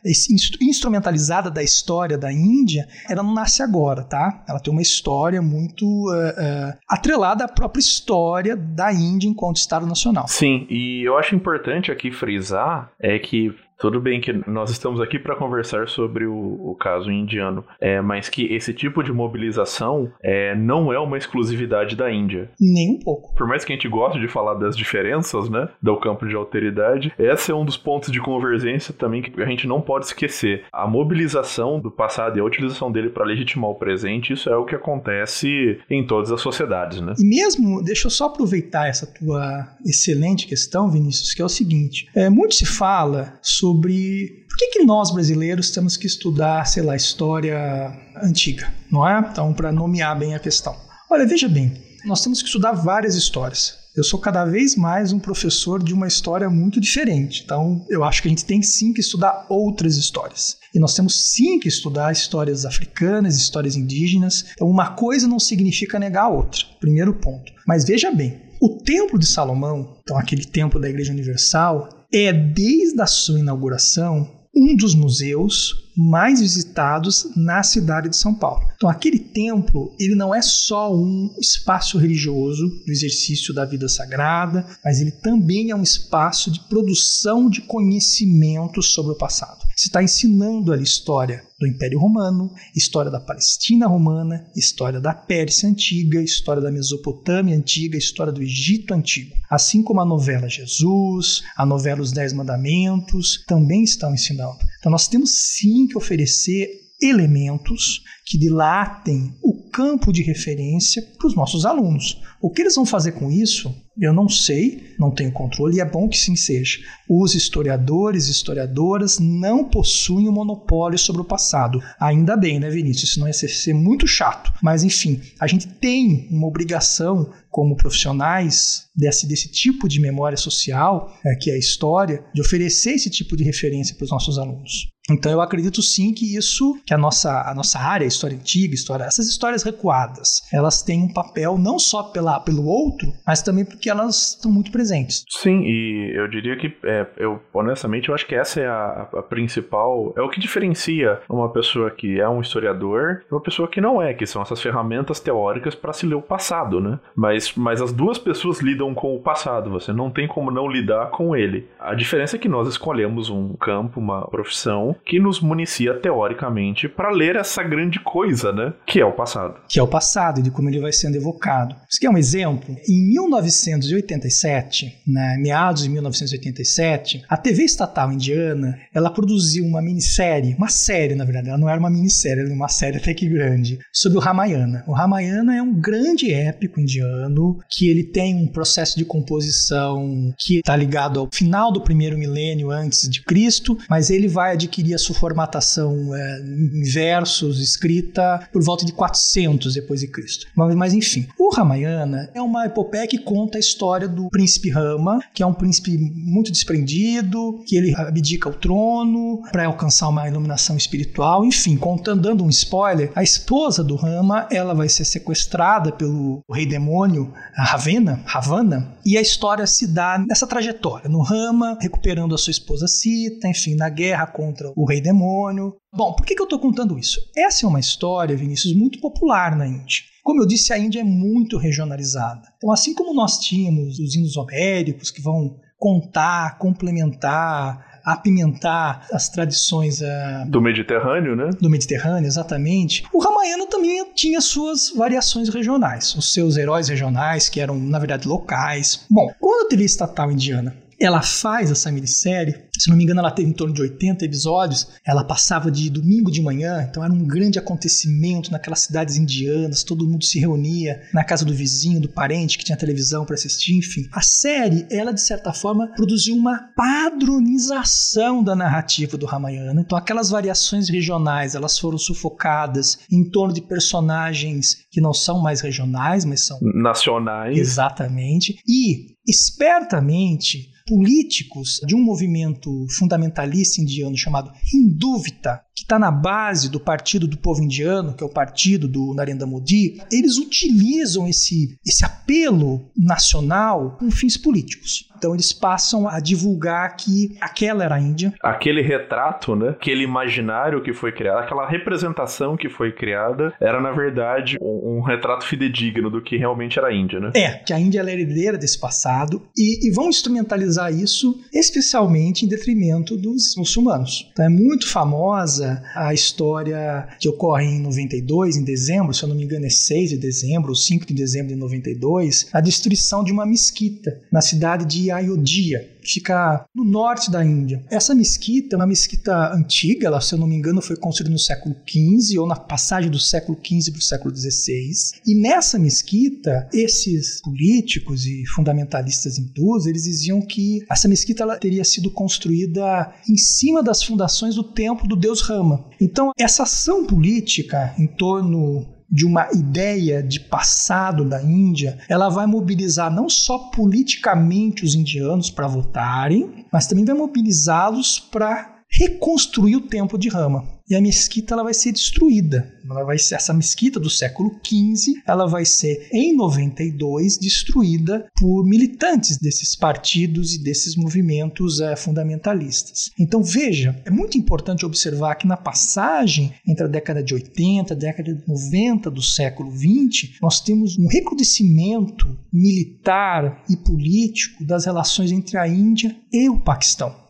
instrumentalizada da história da Índia, ela não nasce agora, tá? Ela tem uma história muito uh, uh, atrelada à própria história da Índia enquanto Estado Nacional. Sim, e eu acho importante aqui frisar é que tudo bem que nós estamos aqui para conversar sobre o, o, caso indiano, é, mas que esse tipo de mobilização é, não é uma exclusividade da Índia. Nem um pouco. Por mais que a gente goste de falar das diferenças, né, do campo de alteridade, esse é um dos pontos de convergência também que a gente não pode esquecer. A mobilização do passado e a utilização dele para legitimar o presente, isso é o que acontece em todas as sociedades, né? E mesmo, deixa eu só aproveitar essa tua excelente questão, Vinícius, que é o seguinte: é, muito se fala sobre sobre por que, que nós brasileiros temos que estudar, sei lá, história antiga, não é? Então, para nomear bem a questão. Olha, veja bem, nós temos que estudar várias histórias. Eu sou cada vez mais um professor de uma história muito diferente. Então, eu acho que a gente tem sim que estudar outras histórias. E nós temos sim que estudar histórias africanas, histórias indígenas. Então, uma coisa não significa negar a outra. Primeiro ponto. Mas veja bem, o Templo de Salomão, então aquele templo da Igreja Universal, é desde a sua inauguração um dos museus mais visitados na cidade de São Paulo. Então, aquele templo, ele não é só um espaço religioso do exercício da vida sagrada, mas ele também é um espaço de produção de conhecimento sobre o passado. Você está ensinando ali história do Império Romano, história da Palestina Romana, história da Pérsia Antiga, história da Mesopotâmia Antiga, história do Egito Antigo. Assim como a novela Jesus, a novela Os Dez Mandamentos, também estão ensinando. Então nós temos sim que oferecer elementos que dilatem o campo de referência para os nossos alunos. O que eles vão fazer com isso, eu não sei, não tenho controle, e é bom que sim seja. Os historiadores e historiadoras não possuem o um monopólio sobre o passado. Ainda bem, né, Vinícius? Senão ia ser, ser muito chato. Mas, enfim, a gente tem uma obrigação como profissionais desse, desse tipo de memória social, é, que é a história, de oferecer esse tipo de referência para os nossos alunos. Então eu acredito sim que isso, que a nossa, a nossa área, história antiga, história, essas histórias recuadas, elas têm um papel não só pela, pelo outro, mas também porque elas estão muito presentes. Sim, e eu diria que, é, eu honestamente, eu acho que essa é a, a, principal, é o que diferencia uma pessoa que é um historiador de uma pessoa que não é, que são essas ferramentas teóricas para se ler o passado, né? Mas, mas as duas pessoas lidam com o passado, você não tem como não lidar com ele. A diferença é que nós escolhemos um campo, uma profissão que nos municia teoricamente para ler essa grande coisa, né? Que é o passado. Que é o passado e de como ele vai sendo evocado. Isso aqui é um exemplo. Em 1987, né, meados de 1987, a TV estatal indiana ela produziu uma minissérie, uma série na verdade, ela não era uma minissérie, era uma série até que grande, sobre o Ramayana. O Ramayana é um grande épico indiano que ele tem um processo de composição que está ligado ao final do primeiro milênio antes de Cristo, mas ele vai adquirir adquirir a sua formatação é, em versos, escrita por volta de 400 depois de Cristo. Mas, mas, enfim, o Ramayana é uma epopeia que conta a história do príncipe Rama, que é um príncipe muito desprendido, que ele abdica o trono para alcançar uma iluminação espiritual. Enfim, contando, dando um spoiler, a esposa do Rama ela vai ser sequestrada pelo rei demônio Ravena, Ravana, e a história se dá nessa trajetória, no Rama recuperando a sua esposa Sita, enfim, na guerra contra o rei demônio. Bom, por que, que eu estou contando isso? Essa é uma história, Vinícius, muito popular na Índia. Como eu disse, a Índia é muito regionalizada. Então, assim como nós tínhamos os hinos homéricos que vão contar, complementar, apimentar as tradições uh, do Mediterrâneo, né? Do Mediterrâneo, exatamente. O Ramayana também tinha suas variações regionais, os seus heróis regionais que eram na verdade locais. Bom, quando a TV estatal indiana ela faz essa minissérie. Se não me engano, ela teve em torno de 80 episódios. Ela passava de domingo de manhã, então era um grande acontecimento naquelas cidades indianas. Todo mundo se reunia na casa do vizinho, do parente que tinha televisão para assistir, enfim. A série, ela de certa forma produziu uma padronização da narrativa do Ramayana. Então, aquelas variações regionais, elas foram sufocadas em torno de personagens que não são mais regionais, mas são nacionais. Exatamente. E espertamente políticos de um movimento fundamentalista indiano chamado Hinduvita, que está na base do Partido do Povo Indiano, que é o partido do Narendra Modi, eles utilizam esse, esse apelo nacional com fins políticos. Então eles passam a divulgar que aquela era a Índia. Aquele retrato, né? Aquele imaginário que foi criado, aquela representação que foi criada, era na verdade um, um retrato fidedigno do que realmente era a Índia, né? É, que a Índia é herdeira desse passado e, e vão instrumentalizar isso especialmente em detrimento dos muçulmanos. Então é muito famosa a história que ocorre em 92, em dezembro, se eu não me engano é 6 de dezembro ou 5 de dezembro de 92, a destruição de uma mesquita na cidade de Ayodhya, fica no norte da Índia. Essa mesquita é uma mesquita antiga, ela, se eu não me engano, foi construída no século XV ou na passagem do século XV para o século XVI. E nessa mesquita, esses políticos e fundamentalistas hindus, eles diziam que essa mesquita ela teria sido construída em cima das fundações do templo do deus Rama. Então, essa ação política em torno de uma ideia de passado da Índia, ela vai mobilizar não só politicamente os indianos para votarem, mas também vai mobilizá-los para reconstruir o templo de Rama. E a mesquita ela vai ser destruída. Ela vai ser, essa mesquita do século XV, ela vai ser em 92 destruída por militantes desses partidos e desses movimentos é, fundamentalistas. Então veja, é muito importante observar que na passagem entre a década de 80 e a década de 90 do século XX, nós temos um recrudescimento militar e político das relações entre a Índia e o Paquistão.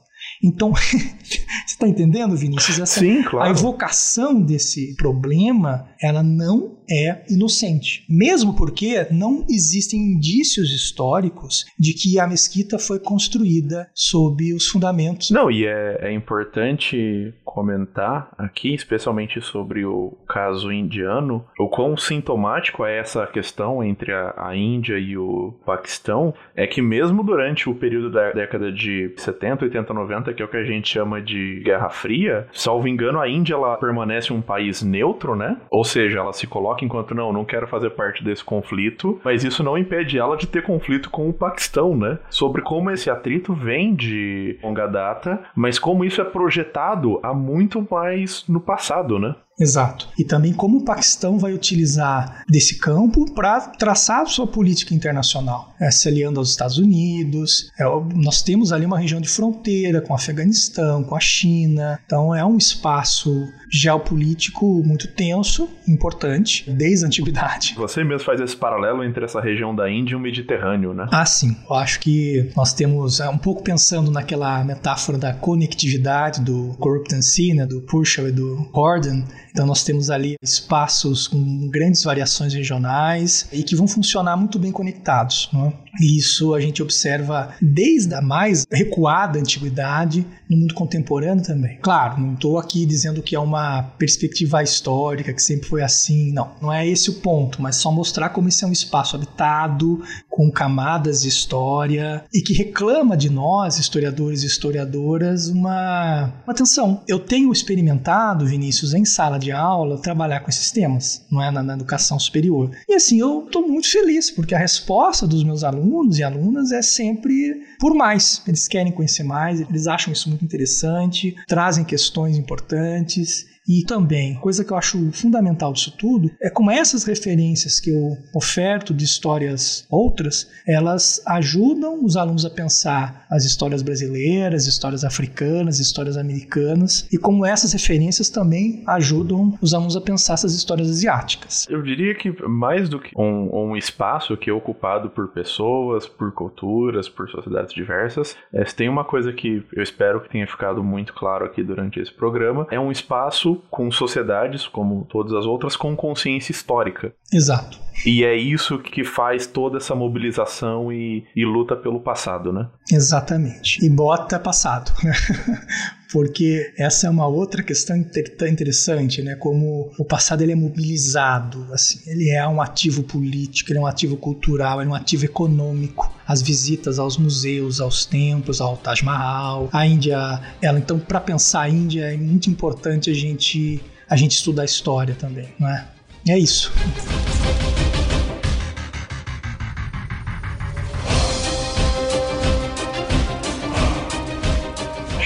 Então, *laughs* você está entendendo, Vinícius? Essa, Sim, claro. A evocação desse problema, ela não é inocente. Mesmo porque não existem indícios históricos de que a mesquita foi construída sob os fundamentos. Não, e é, é importante comentar aqui, especialmente sobre o caso indiano, o quão sintomático é essa questão entre a, a Índia e o Paquistão, é que mesmo durante o período da década de 70, 80, 90, que é o que a gente chama de Guerra Fria, salvo engano, a Índia ela permanece um país neutro, né? Ou seja, ela se coloca enquanto não, não quero fazer parte desse conflito, mas isso não impede ela de ter conflito com o Paquistão, né? Sobre como esse atrito vem de longa data, mas como isso é projetado há muito mais no passado, né? Exato. E também como o Paquistão vai utilizar desse campo para traçar sua política internacional, é, se aliando aos Estados Unidos. É, nós temos ali uma região de fronteira com o Afeganistão, com a China. Então é um espaço geopolítico muito tenso, importante, desde a antiguidade. Você mesmo faz esse paralelo entre essa região da Índia e o Mediterrâneo, né? Ah, sim. Eu acho que nós temos, é, um pouco pensando naquela metáfora da conectividade do Corruption Sea, né, do Purcell e do Gordon, então nós temos ali espaços com grandes variações regionais e que vão funcionar muito bem conectados. Né? E isso a gente observa desde a mais recuada antiguidade no mundo contemporâneo também. Claro, não estou aqui dizendo que é uma perspectiva histórica, que sempre foi assim. Não, não é esse o ponto, mas só mostrar como esse é um espaço habitado, com camadas de história e que reclama de nós, historiadores e historiadoras, uma, uma atenção. Eu tenho experimentado, Vinícius, em sala de aula, trabalhar com esses temas, não é? Na, na educação superior. E assim, eu estou muito feliz, porque a resposta dos meus alunos e alunas é sempre por mais. Eles querem conhecer mais, eles acham isso muito interessante, trazem questões importantes e também, coisa que eu acho fundamental disso tudo, é como essas referências que eu oferto de histórias outras, elas ajudam os alunos a pensar as histórias brasileiras, histórias africanas, histórias americanas, e como essas referências também ajudam os alunos a pensar essas histórias asiáticas. Eu diria que mais do que um, um espaço que é ocupado por pessoas, por culturas, por sociedades diversas, é, tem uma coisa que eu espero que tenha ficado muito claro aqui durante esse programa, é um espaço com sociedades, como todas as outras, com consciência histórica. Exato. E é isso que faz toda essa mobilização e, e luta pelo passado, né? Exatamente. E bota passado, né? *laughs* porque essa é uma outra questão interessante, né? Como o passado ele é mobilizado, assim, ele é um ativo político, ele é um ativo cultural, ele é um ativo econômico. As visitas aos museus, aos templos, ao Taj Mahal, a Índia, ela então para pensar a Índia é muito importante a gente a gente estudar a história também, não é? É isso.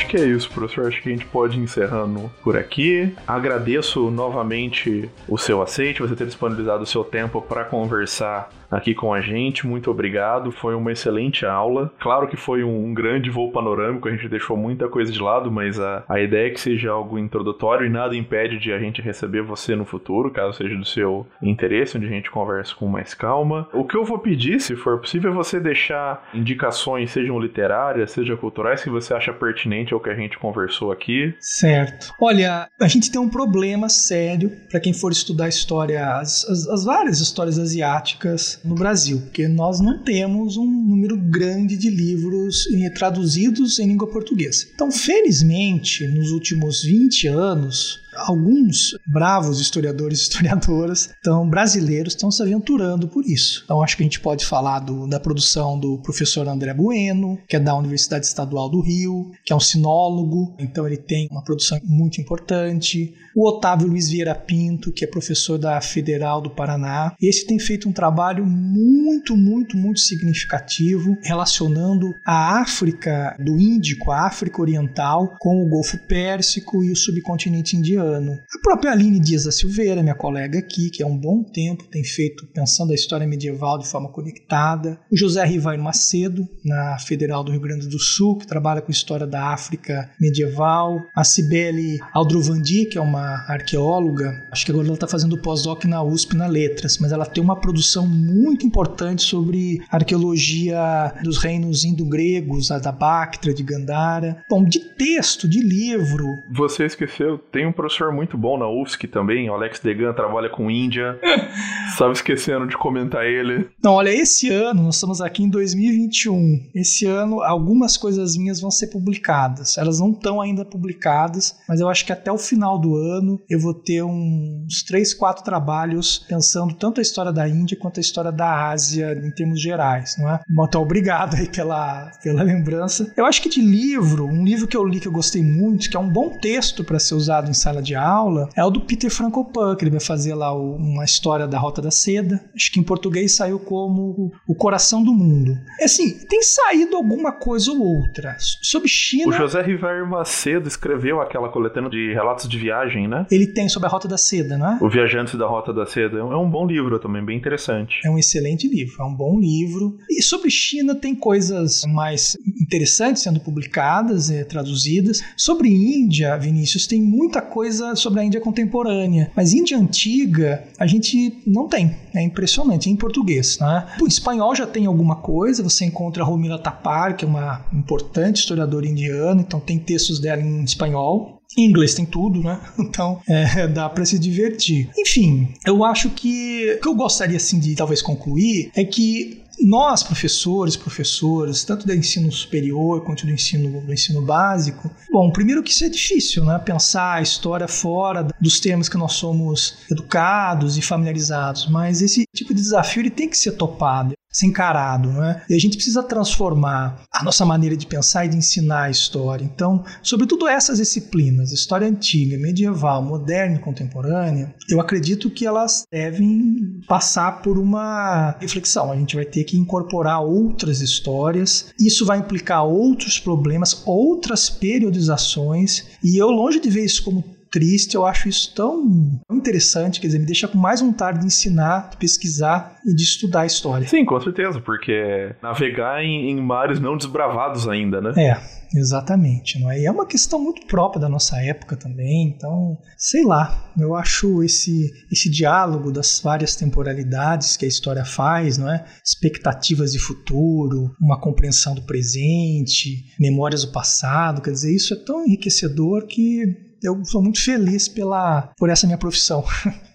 Que é isso, professor. Acho que a gente pode encerrando por aqui. Agradeço novamente o seu aceite, você ter disponibilizado o seu tempo para conversar aqui com a gente. Muito obrigado. Foi uma excelente aula. Claro que foi um, um grande voo panorâmico, a gente deixou muita coisa de lado, mas a, a ideia é que seja algo introdutório e nada impede de a gente receber você no futuro, caso seja do seu interesse, onde a gente conversa com mais calma. O que eu vou pedir, se for possível, é você deixar indicações, sejam literárias, sejam culturais, que você acha pertinente ao que a gente conversou aqui. Certo. Olha, a gente tem um problema sério para quem for estudar história, as, as, as várias histórias asiáticas no Brasil, porque nós não temos um número grande de livros traduzidos em língua portuguesa. Então, felizmente, nos últimos 20 anos, alguns bravos historiadores e historiadoras tão brasileiros estão se aventurando por isso. Então acho que a gente pode falar do, da produção do professor André Bueno, que é da Universidade Estadual do Rio, que é um sinólogo, então ele tem uma produção muito importante. O Otávio Luiz Vieira Pinto, que é professor da Federal do Paraná. Esse tem feito um trabalho muito, muito, muito significativo relacionando a África do Índico, a África Oriental, com o Golfo Pérsico e o subcontinente indiano ano. A própria Aline Dias da Silveira, minha colega aqui, que há um bom tempo tem feito pensando a história medieval de forma conectada. O José Rivairo Macedo, na Federal do Rio Grande do Sul, que trabalha com história da África medieval. A Cibele Aldrovandi, que é uma arqueóloga, acho que agora ela está fazendo pós-doc na USP na Letras, mas ela tem uma produção muito importante sobre arqueologia dos reinos indo-gregos, a da Bactria, de Gandhara. Bom, de texto, de livro. Você esqueceu, tem um professor muito bom na UFSC também, o Alex Degan, trabalha com Índia. *laughs* Estava esquecendo de comentar ele. Não, olha, esse ano, nós estamos aqui em 2021. Esse ano, algumas coisas minhas vão ser publicadas. Elas não estão ainda publicadas, mas eu acho que até o final do ano eu vou ter uns três, quatro trabalhos pensando tanto a história da Índia quanto a história da Ásia em termos gerais, não é? Então, obrigado aí pela, pela lembrança. Eu acho que de livro, um livro que eu li que eu gostei muito, que é um bom texto para ser usado em sala de aula, é o do Peter Frankopan, que ele vai fazer lá uma história da Rota da Seda. Acho que em português saiu como O Coração do Mundo. É assim, tem saído alguma coisa ou outra. Sobre China. O José River Macedo escreveu aquela coletânea de relatos de viagem, né? Ele tem sobre a Rota da Seda, não é? O Viajante da Rota da Seda. É um bom livro também, bem interessante. É um excelente livro, é um bom livro. E sobre China tem coisas mais interessantes sendo publicadas, e traduzidas. Sobre Índia, Vinícius, tem muita coisa sobre a Índia contemporânea. Mas Índia antiga, a gente não tem. É impressionante, em português. Né? O espanhol já tem alguma coisa, você encontra a Romila Tapar, que é uma importante historiadora indiana, então tem textos dela em espanhol. Em inglês tem tudo, né? *laughs* Então é, dá para se divertir. Enfim, eu acho que o que eu gostaria assim de talvez concluir é que nós, professores, professoras, tanto do ensino superior quanto do ensino, do ensino básico, bom, primeiro que isso é difícil, né? Pensar a história fora dos termos que nós somos educados e familiarizados, mas esse tipo de desafio ele tem que ser topado ser encarado, não é? E a gente precisa transformar a nossa maneira de pensar e de ensinar a história. Então, sobretudo essas disciplinas, história antiga, medieval, moderna e contemporânea, eu acredito que elas devem passar por uma reflexão. A gente vai ter que incorporar outras histórias. Isso vai implicar outros problemas, outras periodizações. E eu, longe de ver isso como triste, eu acho isso tão interessante, quer dizer, me deixa com mais vontade de ensinar, de pesquisar e de estudar a história. Sim, com certeza, porque navegar em, em mares não desbravados ainda, né? É. Exatamente, não é? E é uma questão muito própria da nossa época também, então, sei lá, eu acho esse, esse diálogo das várias temporalidades que a história faz, não é? Expectativas de futuro, uma compreensão do presente, memórias do passado, quer dizer, isso é tão enriquecedor que eu sou muito feliz pela, por essa minha profissão.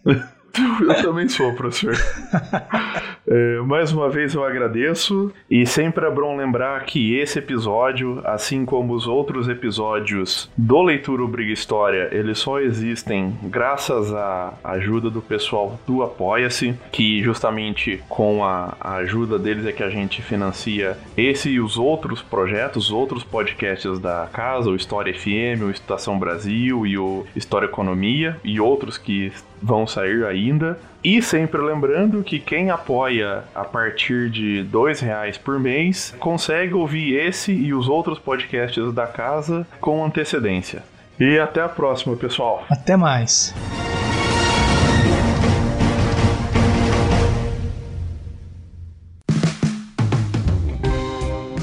*laughs* *laughs* Eu também sou, professor. É, mais uma vez eu agradeço e sempre é bom lembrar que esse episódio, assim como os outros episódios do Leitura Obriga História, eles só existem graças à ajuda do pessoal do Apoia-se, que justamente com a ajuda deles é que a gente financia esse e os outros projetos, outros podcasts da casa, o História FM, o Estação Brasil e o História Economia e outros que vão sair ainda. E sempre lembrando que quem apoia a partir de dois reais por mês consegue ouvir esse e os outros podcasts da casa com antecedência. E até a próxima, pessoal. Até mais.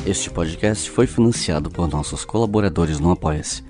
Este podcast foi financiado por nossos colaboradores no Apoia-se.